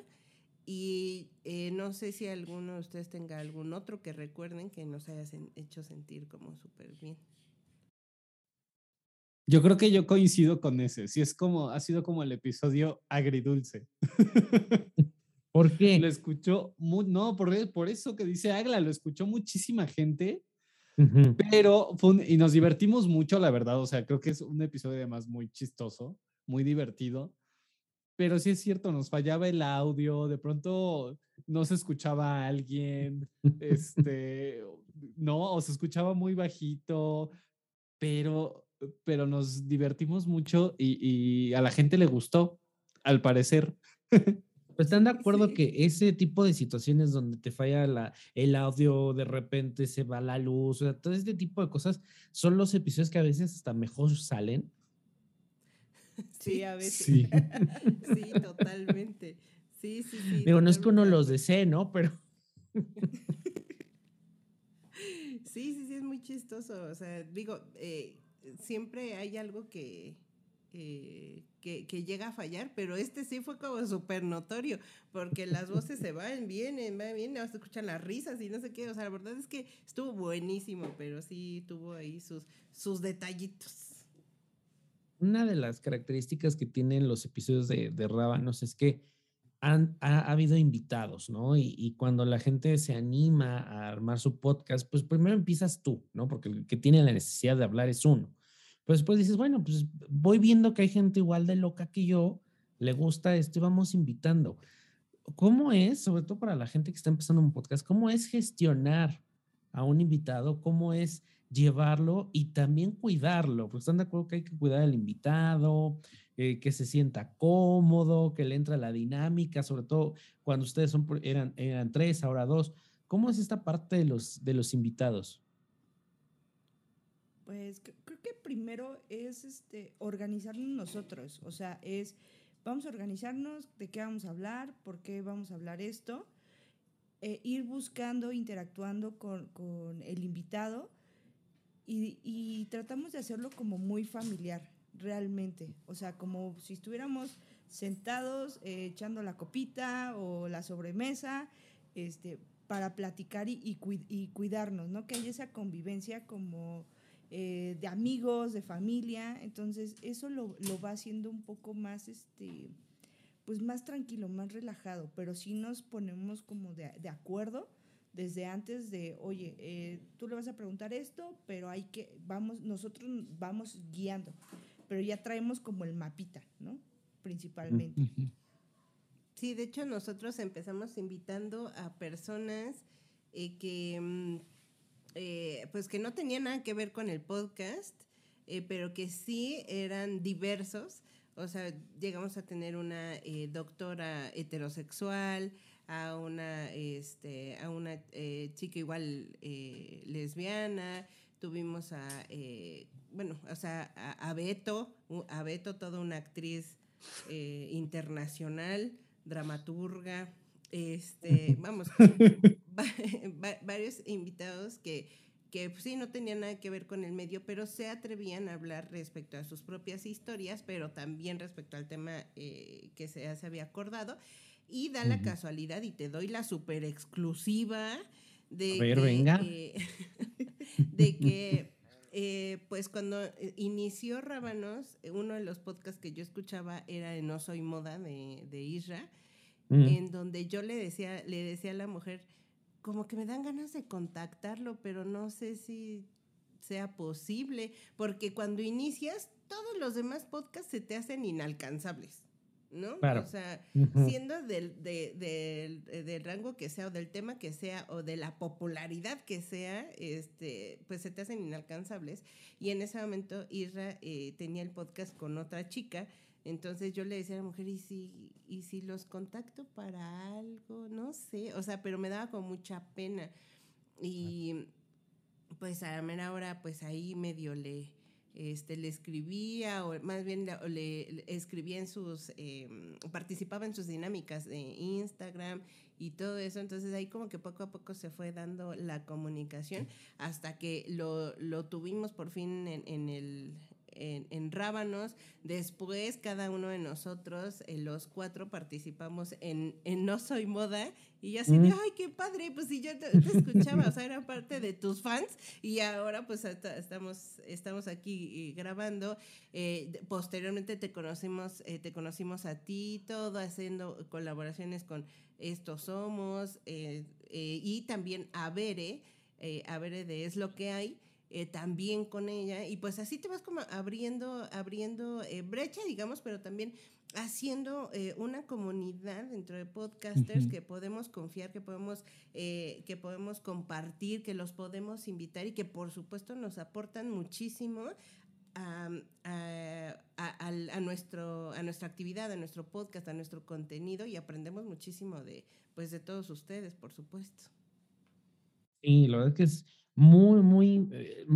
Y eh, no sé si alguno de ustedes tenga algún otro que recuerden que nos haya sen- hecho sentir como súper bien. Yo creo que yo coincido con ese. Sí, es como, ha sido como el episodio agridulce. <laughs> ¿Por qué? Lo escuchó, mu- no, por, e- por eso que dice Agla, lo escuchó muchísima gente, Ujú. pero fue un- y nos divertimos mucho, la verdad. O sea, creo que es un episodio además muy chistoso, muy divertido. Pero sí es cierto, nos fallaba el audio, de pronto no se escuchaba a alguien, <laughs> este, no, o se escuchaba muy bajito, pero, pero nos divertimos mucho y, y a la gente le gustó, al parecer. <laughs> Pues, ¿Están de acuerdo Sí. que ese tipo de situaciones donde te falla la, el audio, de repente se va la luz, o sea, todo este tipo de cosas son los episodios que a veces hasta mejor salen? Sí, a veces. Sí. <laughs> Sí, totalmente. Sí, sí, sí. Digo, no es que uno los desee, ¿no? Pero <laughs> Sí, sí, sí, es muy chistoso. O sea, digo, eh, siempre hay algo que, eh, que, que llega a fallar, pero este sí fue como súper notorio, porque las voces se van, vienen, van, vienen, hasta escuchan las risas y no sé qué. O sea, la verdad es que estuvo buenísimo, pero sí tuvo ahí sus, sus detallitos. una de las características que tienen los episodios de, de Rábanos es que han, ha, ha habido invitados, ¿no? Y, y cuando la gente se anima a armar su podcast, pues primero empiezas tú, ¿no? Porque el que tiene la necesidad de hablar es uno. Pero después dices, bueno, pues voy viendo que hay gente igual de loca que yo, le gusta esto y vamos invitando. ¿Cómo es, sobre todo para la gente que está empezando un podcast, cómo es gestionar a un invitado, cómo es llevarlo y también cuidarlo, porque están de acuerdo que hay que cuidar al invitado, eh, que se sienta cómodo, que le entra la dinámica, sobre todo cuando ustedes son, eran, eran tres, ahora dos. ¿Cómo es esta parte de los, de los invitados? Pues creo que primero es este, organizarnos nosotros, o sea, es, vamos a organizarnos de qué vamos a hablar, por qué vamos a hablar esto, eh, ir buscando, interactuando con, con el invitado y, y, tratamos de hacerlo como muy familiar, realmente, o sea, como si estuviéramos sentados eh, echando la copita o la sobremesa, este, para platicar y, y, y cuidarnos, ¿no? Que haya esa convivencia como eh, de amigos, de familia. Entonces, eso lo, lo, va haciendo un poco más, este, pues más tranquilo, más relajado, pero sí nos ponemos como de, de acuerdo desde antes de, oye, eh, tú le vas a preguntar esto, pero hay que, vamos, nosotros vamos guiando, pero ya traemos como el mapita, ¿no? Principalmente. Sí, de hecho nosotros empezamos invitando a personas eh, que... Mm, eh, pues que no tenían nada que ver con el podcast, eh, pero que sí eran diversos. O sea, llegamos a tener una eh, doctora heterosexual, a una, este, a una chica igual lesbiana, tuvimos a, bueno, o sea, a, a, Beto, a Beto, toda una actriz internacional, dramaturga, este, vamos, <laughs> <laughs> varios invitados que, que pues, sí no tenían nada que ver con el medio, pero se atrevían a hablar respecto a sus propias historias, pero también respecto al tema eh, que se, se, había acordado. Y da la casualidad, y te doy la super exclusiva de, ver, venga. <laughs> de que eh, pues cuando eh, inició Rábanos, uno de los podcasts que yo escuchaba era de No Soy Moda de, de Isra, en donde yo le decía, le decía a la mujer, como que me dan ganas de contactarlo, pero no sé si sea posible, porque cuando inicias, todos los demás podcasts se te hacen inalcanzables. ¿No? O sea, siendo del, del, rango que sea, o del tema que sea, o de la popularidad que sea, este, pues se te hacen inalcanzables. Y en ese momento Isra eh, tenía el podcast con otra chica entonces yo le decía a la mujer, ¿y si, ¿y si los contacto para algo? No sé, o sea, pero me daba con mucha pena. Y pues a la mera hora, pues ahí medio le, este, le escribía, o más bien le, escribía en sus, em, participaba en sus dinámicas de Instagram y todo eso. Entonces ahí como que poco a poco se fue dando la comunicación hasta que lo, lo tuvimos por fin en, en el, en, Rábanos. Después, cada uno de nosotros, eh, los cuatro, participamos en, No Soy Moda. Y ya así de, ay, qué padre, pues si yo te, escuchaba, o sea, era parte de tus fans. Y ahora, pues estamos, estamos aquí eh, grabando. Eh, posteriormente te conocimos, te conocimos a ti, todo haciendo colaboraciones con Estos Somos. y también a Bere, a Bere de Es lo que hay eh, también con ella. Y pues así te vas como abriendo, abriendo eh, brecha, digamos, pero también haciendo eh, una comunidad dentro de podcasters que podemos confiar, que podemos, que podemos compartir, que los podemos invitar y que por supuesto nos aportan muchísimo a, a, nuestro, a nuestra actividad, a nuestro podcast, a nuestro contenido y aprendemos muchísimo de, pues, de todos ustedes, por supuesto. Sí, la verdad es que es muy, muy, eh,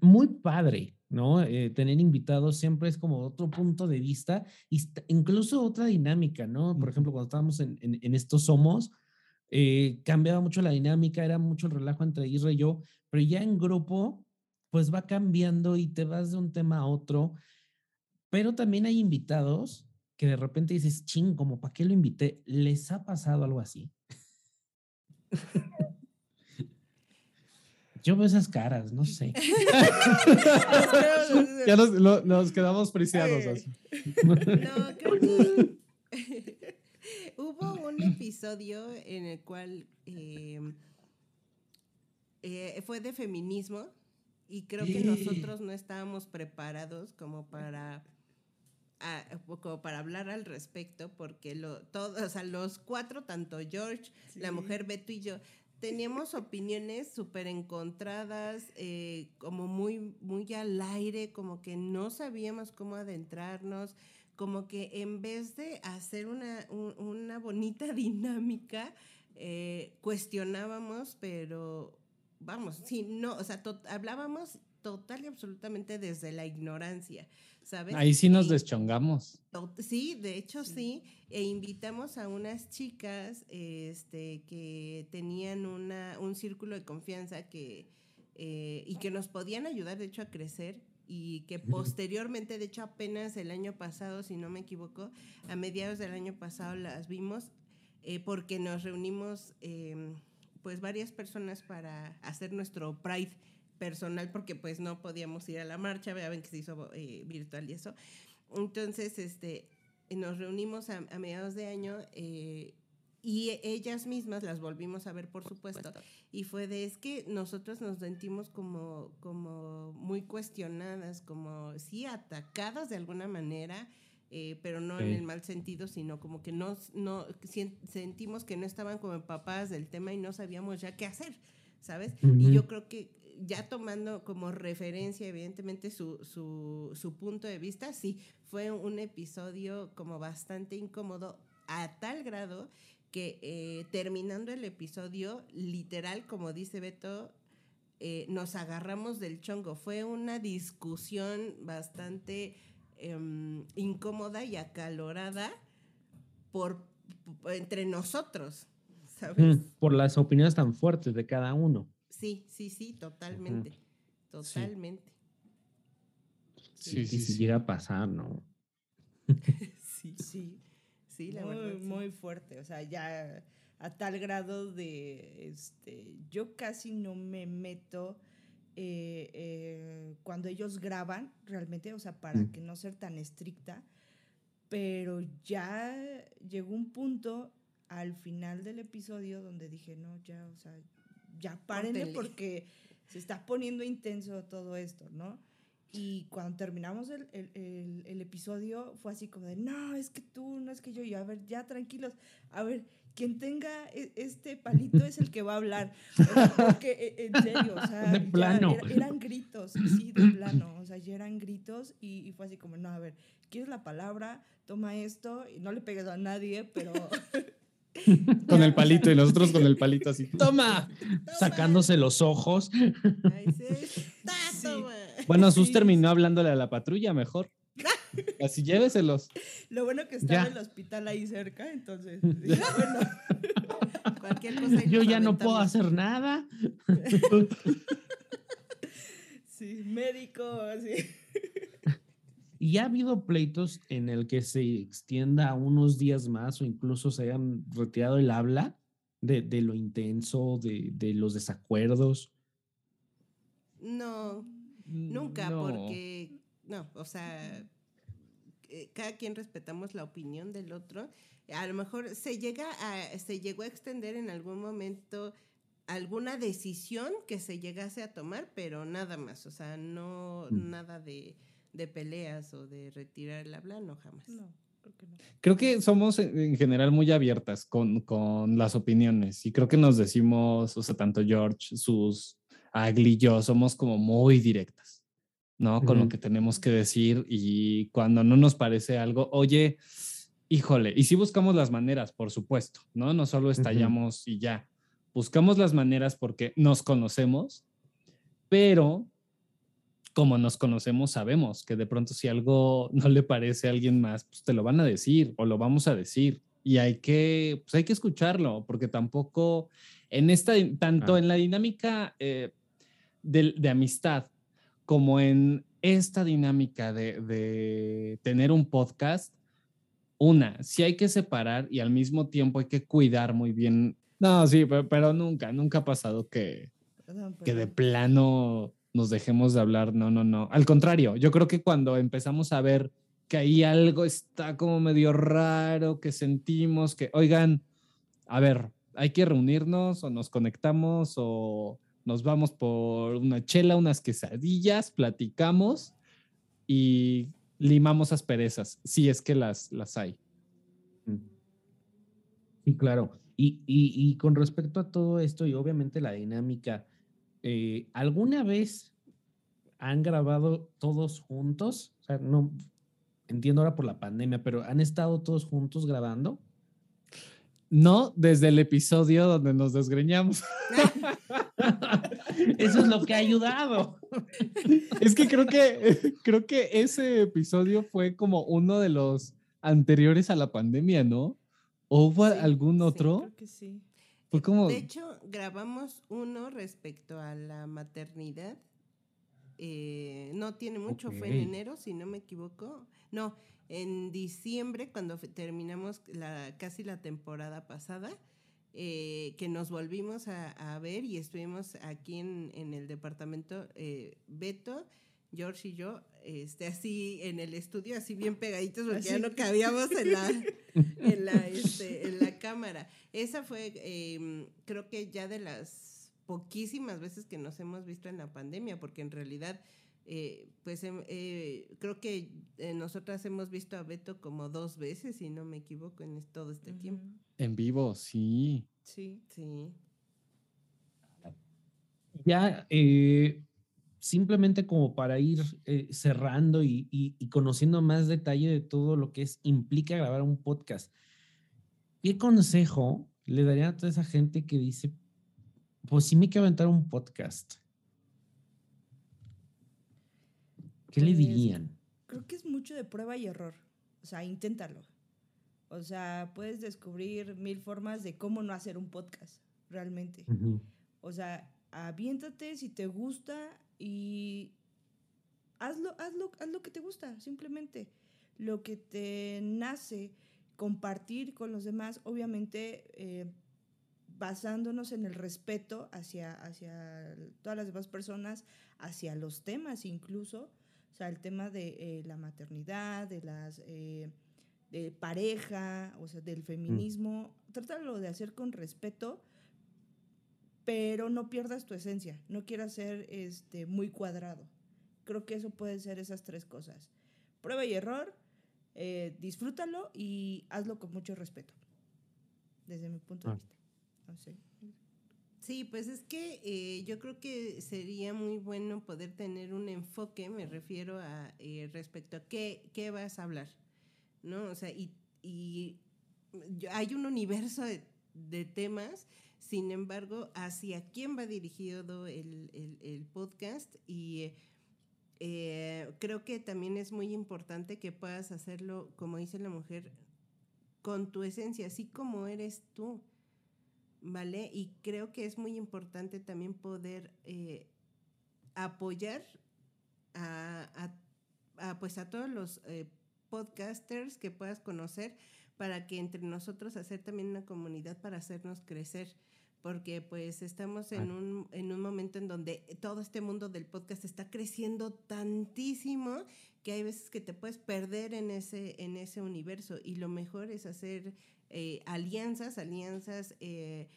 muy padre, ¿no? Eh, tener invitados siempre es como otro punto de vista, y incluso otra dinámica, ¿no? Por ejemplo, cuando estábamos en, en, estos Somos, eh, cambiaba mucho la dinámica, era mucho el relajo entre Isra y yo, pero ya en grupo, pues va cambiando y te vas de un tema a otro, pero también hay invitados que de repente dices, ching, como, ¿para qué lo invité? ¿Les ha pasado algo así? Yo veo esas caras, no sé. <laughs> ya nos, quedamos preciados así. No, creo que <laughs> hubo un episodio en el cual em, eh, fue de feminismo y creo que nosotros no estábamos preparados como para como para hablar al respecto porque lo, todos, o sea, los cuatro, tanto George, la mujer Beto y yo, teníamos opiniones súper encontradas, eh, como muy, muy al aire, como que no sabíamos cómo adentrarnos, como que en vez de hacer una, un- una bonita <laughs> dinámica, eh, cuestionábamos, pero vamos, sí, no, o sea, hablábamos total y absolutamente desde la ignorancia, ¿sabes? Ahí sí nos deschongamos. Sí, de hecho sí. E invitamos a unas chicas este, que tenían una, un círculo de confianza que, eh, y que nos podían ayudar, de hecho, a crecer y que posteriormente, de hecho, apenas el año pasado, si no me equivoco, a mediados del año pasado las vimos eh, porque nos reunimos em, pues varias personas para hacer nuestro Pride personal porque pues no podíamos ir a la marcha, vean que se hizo eh, virtual y eso. Entonces, este, nos reunimos a, a mediados de año eh, y ellas mismas las volvimos a ver, por supuesto. Y fue de, es que nosotros nos sentimos como, como muy cuestionadas, como, sí, atacadas de alguna manera, eh, pero no en Sí. el mal sentido, sino como que no, no sentimos que no estaban como empapadas del tema y no sabíamos ya qué hacer, ¿sabes? Y Ujú. yo creo que ya tomando como referencia, evidentemente, su, su, su punto de vista, sí, fue un episodio como bastante incómodo a tal grado que eh, terminando el episodio, literal, como dice Beto, eh, nos agarramos del chongo. Fue una discusión bastante em, incómoda y acalorada por, entre nosotros, ¿sabes? Mm, Por las opiniones tan fuertes de cada uno. Sí, sí, sí, totalmente. Totalmente. Sí, y sí, si sí. llega a pasar, ¿no? <laughs> Sí, Sí, sí, la muy, verdad. sí. muy fuerte. O sea, ya a tal grado de, este, yo casi no me meto eh, eh, cuando ellos graban, realmente, o sea, para Mm. que no ser tan estricta, pero ya llegó un punto al final del episodio donde dije, no, ya, o sea, ya párenle porque se está poniendo intenso todo esto, ¿no? Y cuando terminamos el, el- el- el episodio fue así como de, no, es que tú, no es que yo, y yo, a ver, ya tranquilos, a ver, quien tenga e- este palito es el que va a hablar. Porque, e- en serio, o sea, <laughs> De ya plano. era- eran gritos, sí, de plano, o sea, ya eran gritos y, y fue así como, no, a ver, ¿quieres la palabra? Toma esto y no le pegues a nadie, pero... <laughs> <laughs> Con el palito y nosotros con el palito así. ¡Toma! Sacándose los ojos. Ahí se está, Sí. Bueno, Sus Sí. terminó hablándole a la patrulla mejor. Así lléveselos. Lo bueno que estaba Ya. el hospital ahí cerca, entonces, dije, bueno, <laughs> Cualquier cosa. Yo ya no puedo hacer nada. <laughs> sí, médico, así. ¿Y ha habido pleitos en el que se extienda unos días más o incluso se hayan retirado el habla de, de lo intenso, de, de los desacuerdos? No, nunca, No. porque, no, o sea, eh, cada quien respetamos la opinión del otro. A lo mejor se llega a, se llegó a extender en algún momento alguna decisión que se llegase a tomar, pero nada más, o sea, no Mm. nada de, de peleas o de retirar el habla, no jamás. No, creo que no. Creo que somos en en general muy abiertas con, con las opiniones y creo que nos decimos, o sea, tanto George, sus, Agli y yo somos como muy directas, ¿no? Con lo Ujú. que tenemos que decir y cuando no nos parece algo, oye, híjole, y sí buscamos las maneras, por supuesto, ¿no? No solo estallamos y ya, buscamos las maneras porque nos conocemos, pero como nos conocemos, sabemos que de pronto si algo <laughs> no le parece a alguien más, pues te lo van a decir o lo vamos a decir. Y hay que, pues hay que escucharlo, porque tampoco en esta, tanto Ah. en la dinámica eh, del- de, amistad como en esta dinámica de, de tener un podcast, una, sí hay que separar y al mismo tiempo hay que cuidar muy bien. No, sí, pero, pero nunca, nunca ha pasado que, No, que de plano nos dejemos de hablar. No, no, no. Al contrario, yo creo que cuando empezamos a ver que ahí algo está como medio raro, que sentimos que, oigan, a ver, hay que reunirnos o nos conectamos o nos vamos por una chela, unas quesadillas, platicamos y limamos asperezas, si es que las, las hay. Sí, claro. Y, y, y, con respecto a todo esto y obviamente la dinámica, eh, ¿alguna vez han grabado todos juntos? O sea, no entiendo ahora por la pandemia, pero ¿han estado todos juntos grabando? No, desde el episodio donde nos desgreñamos. <laughs> Eso es lo que ha ayudado. <laughs> Es que creo que <laughs> creo que ese episodio fue como uno de los anteriores a la pandemia, ¿no? ¿O hubo Sí, algún sí, otro? Creo que sí. Como De hecho, grabamos uno respecto a la maternidad. Eh, no tiene mucho, fue en enero, si no me equivoco. No, en diciembre, cuando terminamos la, casi la temporada pasada, eh, que nos volvimos a, a ver y estuvimos aquí en, en el departamento eh, Beto, George y yo, este, así en el estudio, así bien pegaditos, porque ya no cabíamos en la, <laughs> en la, este, en la cámara. Esa fue, eh, creo que ya de las poquísimas veces que nos hemos visto en la pandemia, porque en realidad, eh, pues em- eh, creo que eh, nosotras hemos visto a Beto como dos veces, si no me equivoco, en todo este tiempo. En vivo, sí. Sí. Sí. Ya, eh, simplemente como para ir eh, cerrando y, y- y conociendo más detalle de todo lo que es, implica grabar un podcast, ¿qué consejo le darían a toda esa gente que dice, pues sí me quiero aventar un podcast? ¿Qué le Pues, dirían? Creo que es mucho de prueba y error. O sea, inténtalo. O sea, puedes descubrir mil formas de cómo no hacer un podcast, realmente. O sea, aviéntate si te gusta y hazlo, hazlo, haz lo que te gusta, simplemente. Lo que te nace compartir con los demás, obviamente eh, basándonos en el respeto hacia, hacia todas las demás personas, hacia los temas incluso, o sea, el tema de eh, la maternidad, de las... eh, de pareja, o sea, del feminismo, trátalo de hacer con respeto, pero no pierdas tu esencia, no quieras ser este, muy cuadrado. Creo que eso puede ser esas tres cosas. Prueba y error, eh, disfrútalo y hazlo con mucho respeto, desde mi punto de Ah. vista. No sé. Sí, pues es que eh, yo creo que sería muy bueno poder tener un enfoque, me refiero a eh, respecto a qué, qué vas a hablar, ¿no? O sea, y, y yo- hay un universo de, de temas, sin embargo, hacia quién va dirigido el, el- podcast y eh, creo que también es muy importante que puedas hacerlo, como dice la mujer, con tu esencia, así como eres tú. ¿vale? Y creo que es muy importante también poder eh, apoyar a, a- a, pues a todos los eh, podcasters que puedas conocer para que entre nosotros hacer también una comunidad para hacernos crecer porque pues estamos en un, en un momento en donde todo este mundo del podcast está creciendo tantísimo que hay veces que te puedes perder en ese, en ese universo y lo mejor es hacer eh, alianzas, alianzas eh,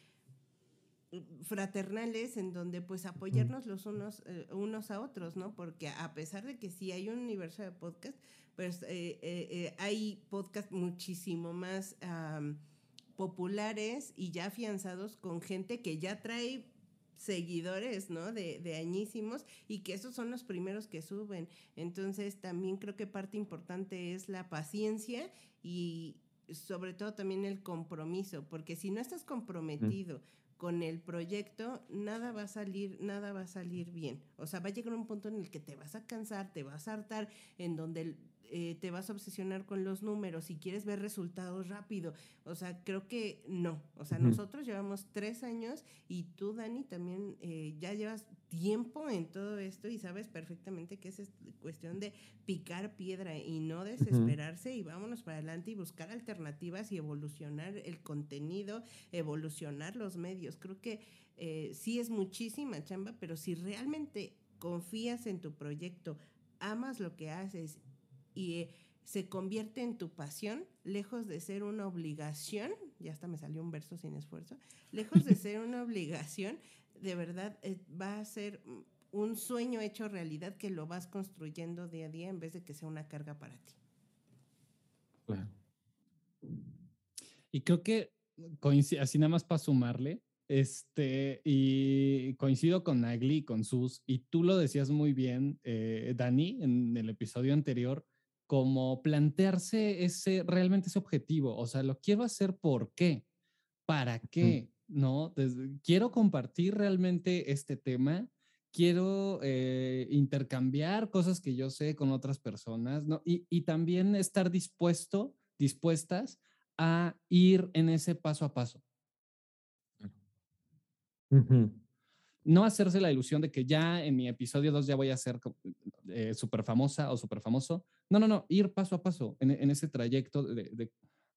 fraternales en donde pues apoyarnos los unos, eh, unos a otros, ¿no? Porque a pesar de que sí hay un universo de podcast, pues eh, eh, eh, hay podcast muchísimo más populares y ya afianzados con gente que ya trae seguidores, ¿no? De, de añísimos y que esos son los primeros que suben. Entonces también creo que parte importante es la paciencia y sobre todo también el compromiso, porque si no estás comprometido con el proyecto, nada va a salir, nada va a salir bien. O sea, va a llegar un punto en el que te vas a cansar, te vas a hartar, en donde eh, te vas a obsesionar con los números y quieres ver resultados rápido. O sea, creo que no. O sea, nosotros llevamos tres años y tú, Dani, también eh, ya llevas tiempo en todo esto y sabes perfectamente que es es cuestión de picar piedra y no desesperarse y vámonos para adelante y buscar alternativas y evolucionar el contenido, evolucionar los medios. Creo que eh, sí es muchísima chamba, pero si realmente confías en tu proyecto, amas lo que haces y se convierte en tu pasión, lejos de ser una obligación, ya hasta me salió un verso sin esfuerzo, lejos de ser una obligación, de verdad eh, va a ser un sueño hecho realidad que lo vas construyendo día a día en vez de que sea una carga para ti. Claro. Y creo que así nada más para sumarle, este, y coincido con Nagli con Sus, y tú lo decías muy bien, eh, Dani, en el episodio anterior, como plantearse ese, realmente ese objetivo, o sea, lo quiero hacer por qué, para qué, ¿no? quiero compartir realmente este tema, quiero eh, intercambiar cosas que yo sé con otras personas, ¿no? Y, y también estar dispuesto, dispuestas a ir en ese paso a paso. No hacerse la ilusión de que ya en mi episodio 2 ya voy a ser eh, súper famosa o súper famoso. No, no, no, ir paso a paso en, ese trayecto de,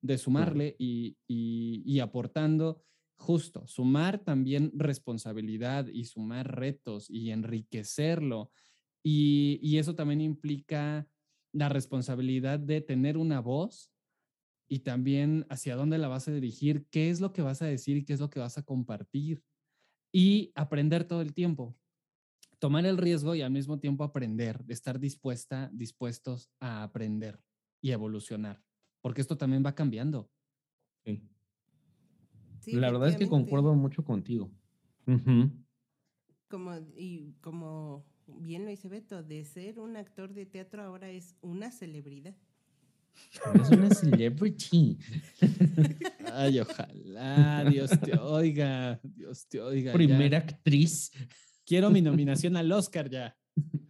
de, sumarle y, y, aportando justo, sumar también responsabilidad y sumar retos y enriquecerlo. Y, y eso también implica la responsabilidad de tener una voz y también hacia dónde la vas a dirigir, qué es lo que vas a decir y qué es lo que vas a compartir. Y aprender todo el tiempo. Tomar el riesgo y al mismo tiempo aprender, estar dispuesta, dispuestos a aprender y evolucionar, porque esto también va cambiando. Sí. la verdad es que concuerdo mucho contigo. Como, y como bien lo dice Beto, de ser un actor de teatro ahora es una celebridad. Es una celebrity. <laughs> Ay, ojalá, Dios te oiga, Dios te oiga. Primera actriz. Quiero mi nominación al Oscar ya. <laughs>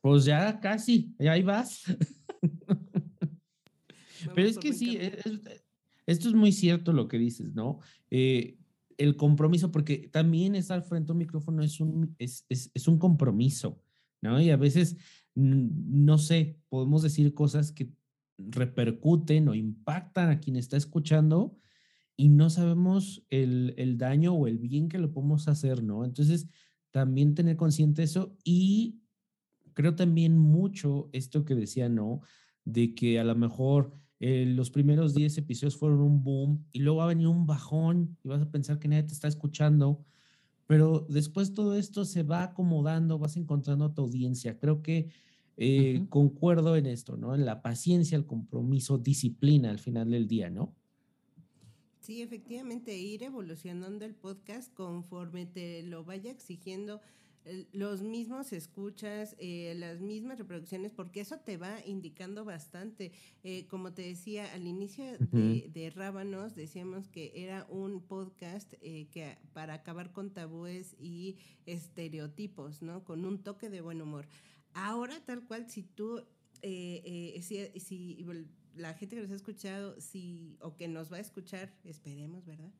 Pues ya casi, ahí vas. Pero es que sí, esto es muy cierto lo que dices, ¿no? Eh, el compromiso, porque también estar frente a un micrófono es un, es, es un compromiso, ¿no? Y a veces, no sé, podemos decir cosas que repercuten o impactan a quien está escuchando y no sabemos el, el, daño o el bien que lo podemos hacer, ¿no? Entonces, también tener consciente eso y creo también mucho esto que decía, ¿no? De que a lo mejor eh, los primeros 10 episodios fueron un boom y luego va a venir un bajón y vas a pensar que nadie te está escuchando, pero después todo esto se va acomodando, vas encontrando a tu audiencia. Creo que eh, concuerdo en esto, ¿no? En la paciencia, el compromiso, disciplina al final del día, ¿no? Sí, efectivamente, ir evolucionando el podcast conforme te lo vaya exigiendo los mismos escuchas, eh, las mismas reproducciones, porque eso te va indicando bastante. Eh, como te decía, al inicio de, de, Rábanos decíamos que era un podcast que para acabar con tabúes y estereotipos, ¿no? Con un toque de buen humor. Ahora, tal cual, si tú, eh, eh, si, si, la gente que nos ha escuchado, si, o que nos va a escuchar, esperemos, ¿verdad?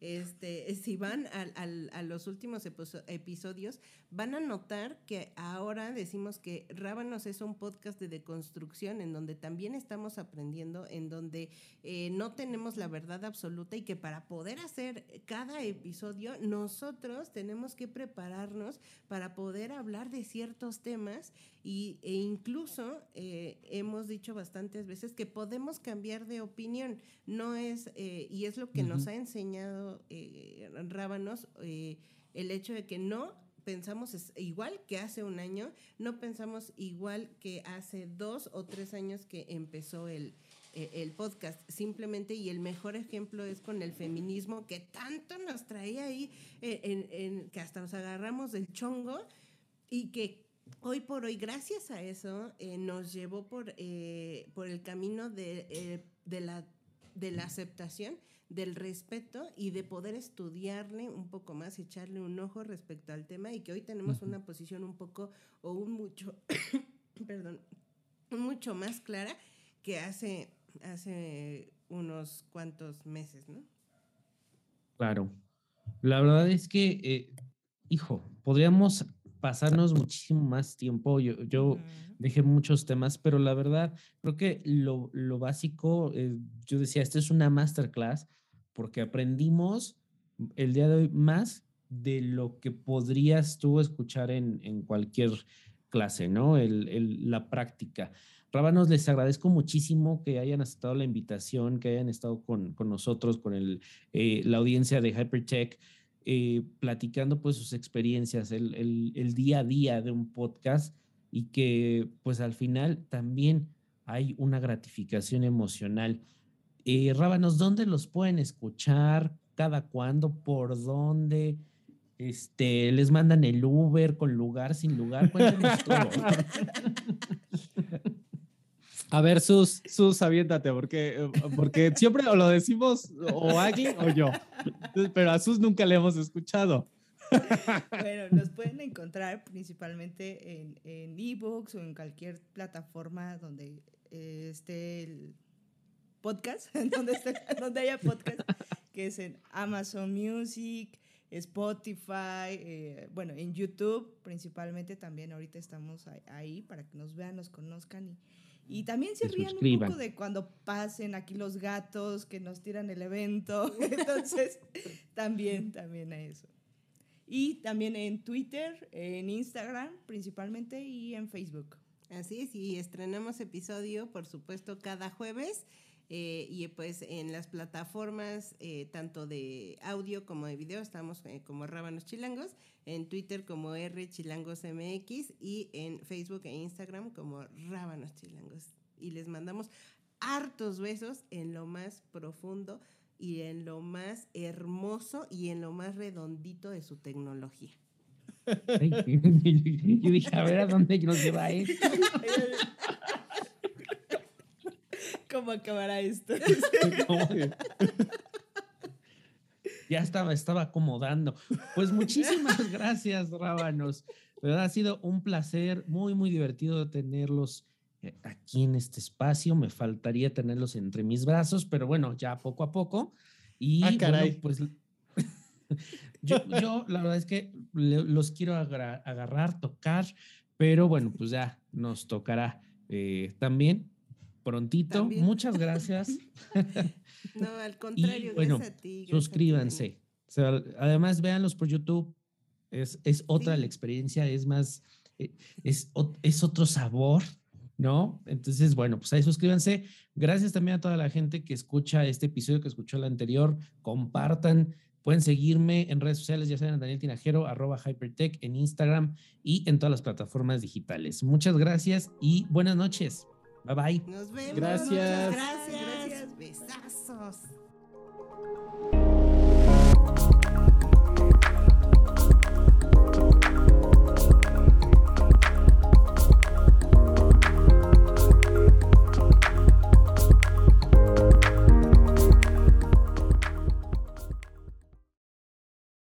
Este, si van a, los últimos episodios, van a notar que ahora decimos que Rábanos es un podcast de deconstrucción en donde también estamos aprendiendo, en donde eh, no tenemos la verdad absoluta y que para poder hacer cada episodio nosotros tenemos que prepararnos para poder hablar de ciertos temas y, e incluso eh, hemos dicho bastantes veces que podemos cambiar de opinión. No es, eh, y es lo que nos ha enseñado eh, Rábanos, el hecho de que no pensamos es igual que hace un año, no pensamos igual que hace dos o tres años que empezó el, el podcast. Simplemente, y el mejor ejemplo es con el feminismo que tanto nos traía ahí, en, que hasta nos agarramos del chongo y que hoy por hoy, gracias a eso, eh, nos llevó por, eh, por el camino de, eh, de, la, de la aceptación, del respeto y de poder estudiarle un poco más, echarle un ojo respecto al tema y que hoy tenemos una posición un poco o un mucho, <coughs> perdón, mucho más clara que hace, hace unos cuantos meses, ¿no? Claro. La verdad es que, hijo, podríamos pasarnos muchísimo más tiempo. Yo, yo dejé muchos temas, pero la verdad, creo que lo, lo básico, eh, yo decía, esto es una masterclass porque aprendimos el día de hoy más de lo que podrías tú escuchar en, en cualquier clase, ¿no? El, el, la práctica. Rábanos, les agradezco muchísimo que hayan aceptado la invitación, que hayan estado con, con nosotros, con el, eh, la audiencia de Hypertech. Eh, platicando pues sus experiencias, el, el, día a día de un podcast y que pues al final también hay una gratificación emocional. eh, Rábanos, ¿dónde los pueden escuchar? ¿Cada cuándo? ¿Por dónde? Este, les mandan el Uber con lugar, sin lugar. <laughs> Cuéntanos todo. <laughs> A ver, Sus, Sus, aviéntate, porque, porque siempre lo decimos o Agui o yo, pero a Sus nunca le hemos escuchado. Bueno, nos pueden encontrar principalmente en en ebooks o en cualquier plataforma donde eh, esté el podcast, <laughs> donde, esté- donde haya podcast, que es en Amazon Music, Spotify, eh, bueno, en YouTube principalmente también ahorita estamos ahí para que nos vean, nos conozcan y, y también se Se rían un poco de cuando pasen aquí los gatos que nos tiran el evento. <laughs> Entonces, también, también a eso. Y también en Twitter, en Instagram principalmente y en Facebook. Así es, y estrenamos episodio, por supuesto, cada jueves. Eh, y pues en las plataformas, eh, tanto de audio como de video, estamos eh, como Rábanos Chilangos, en Twitter como R Chilangos MX y en Facebook e Instagram como Rábanos Chilangos. Y les mandamos hartos besos en lo más profundo y en lo más hermoso y en lo más redondito de su tecnología. <laughs> Yo dije, a ver a dónde nos lleva esto. <laughs> ¿Cómo acabará esto? <laughs> <laughs> Ya estaba, estaba acomodando. Pues muchísimas <laughs> gracias, Rábanos. De verdad ha sido un placer, muy, muy divertido tenerlos eh, aquí en este espacio. Me faltaría tenerlos entre mis brazos, pero bueno, ya poco a poco. Y Ah, bueno, caray. pues yo, yo la verdad es que los quiero agarrar, tocar, pero bueno, pues ya nos tocará eh, también prontito. También. Muchas <laughs> gracias. <laughs> No, al contrario, bueno, gracias a ti. gracias a ti, Suscríbanse. Además, véanlos por YouTube. Es, es otra Sí. la experiencia, es más, eh, es, es otro sabor, ¿no? Entonces, bueno, pues ahí suscríbanse. Gracias también a toda la gente que escucha este episodio, que escuchó el anterior. Compartan. Pueden seguirme en redes sociales, ya saben, Daniel Tinajero, arroba Hypertech en Instagram y en todas las plataformas digitales. Muchas gracias y buenas noches. Bye bye. Nos vemos. Gracias. Gracias. Gracias. Besazos.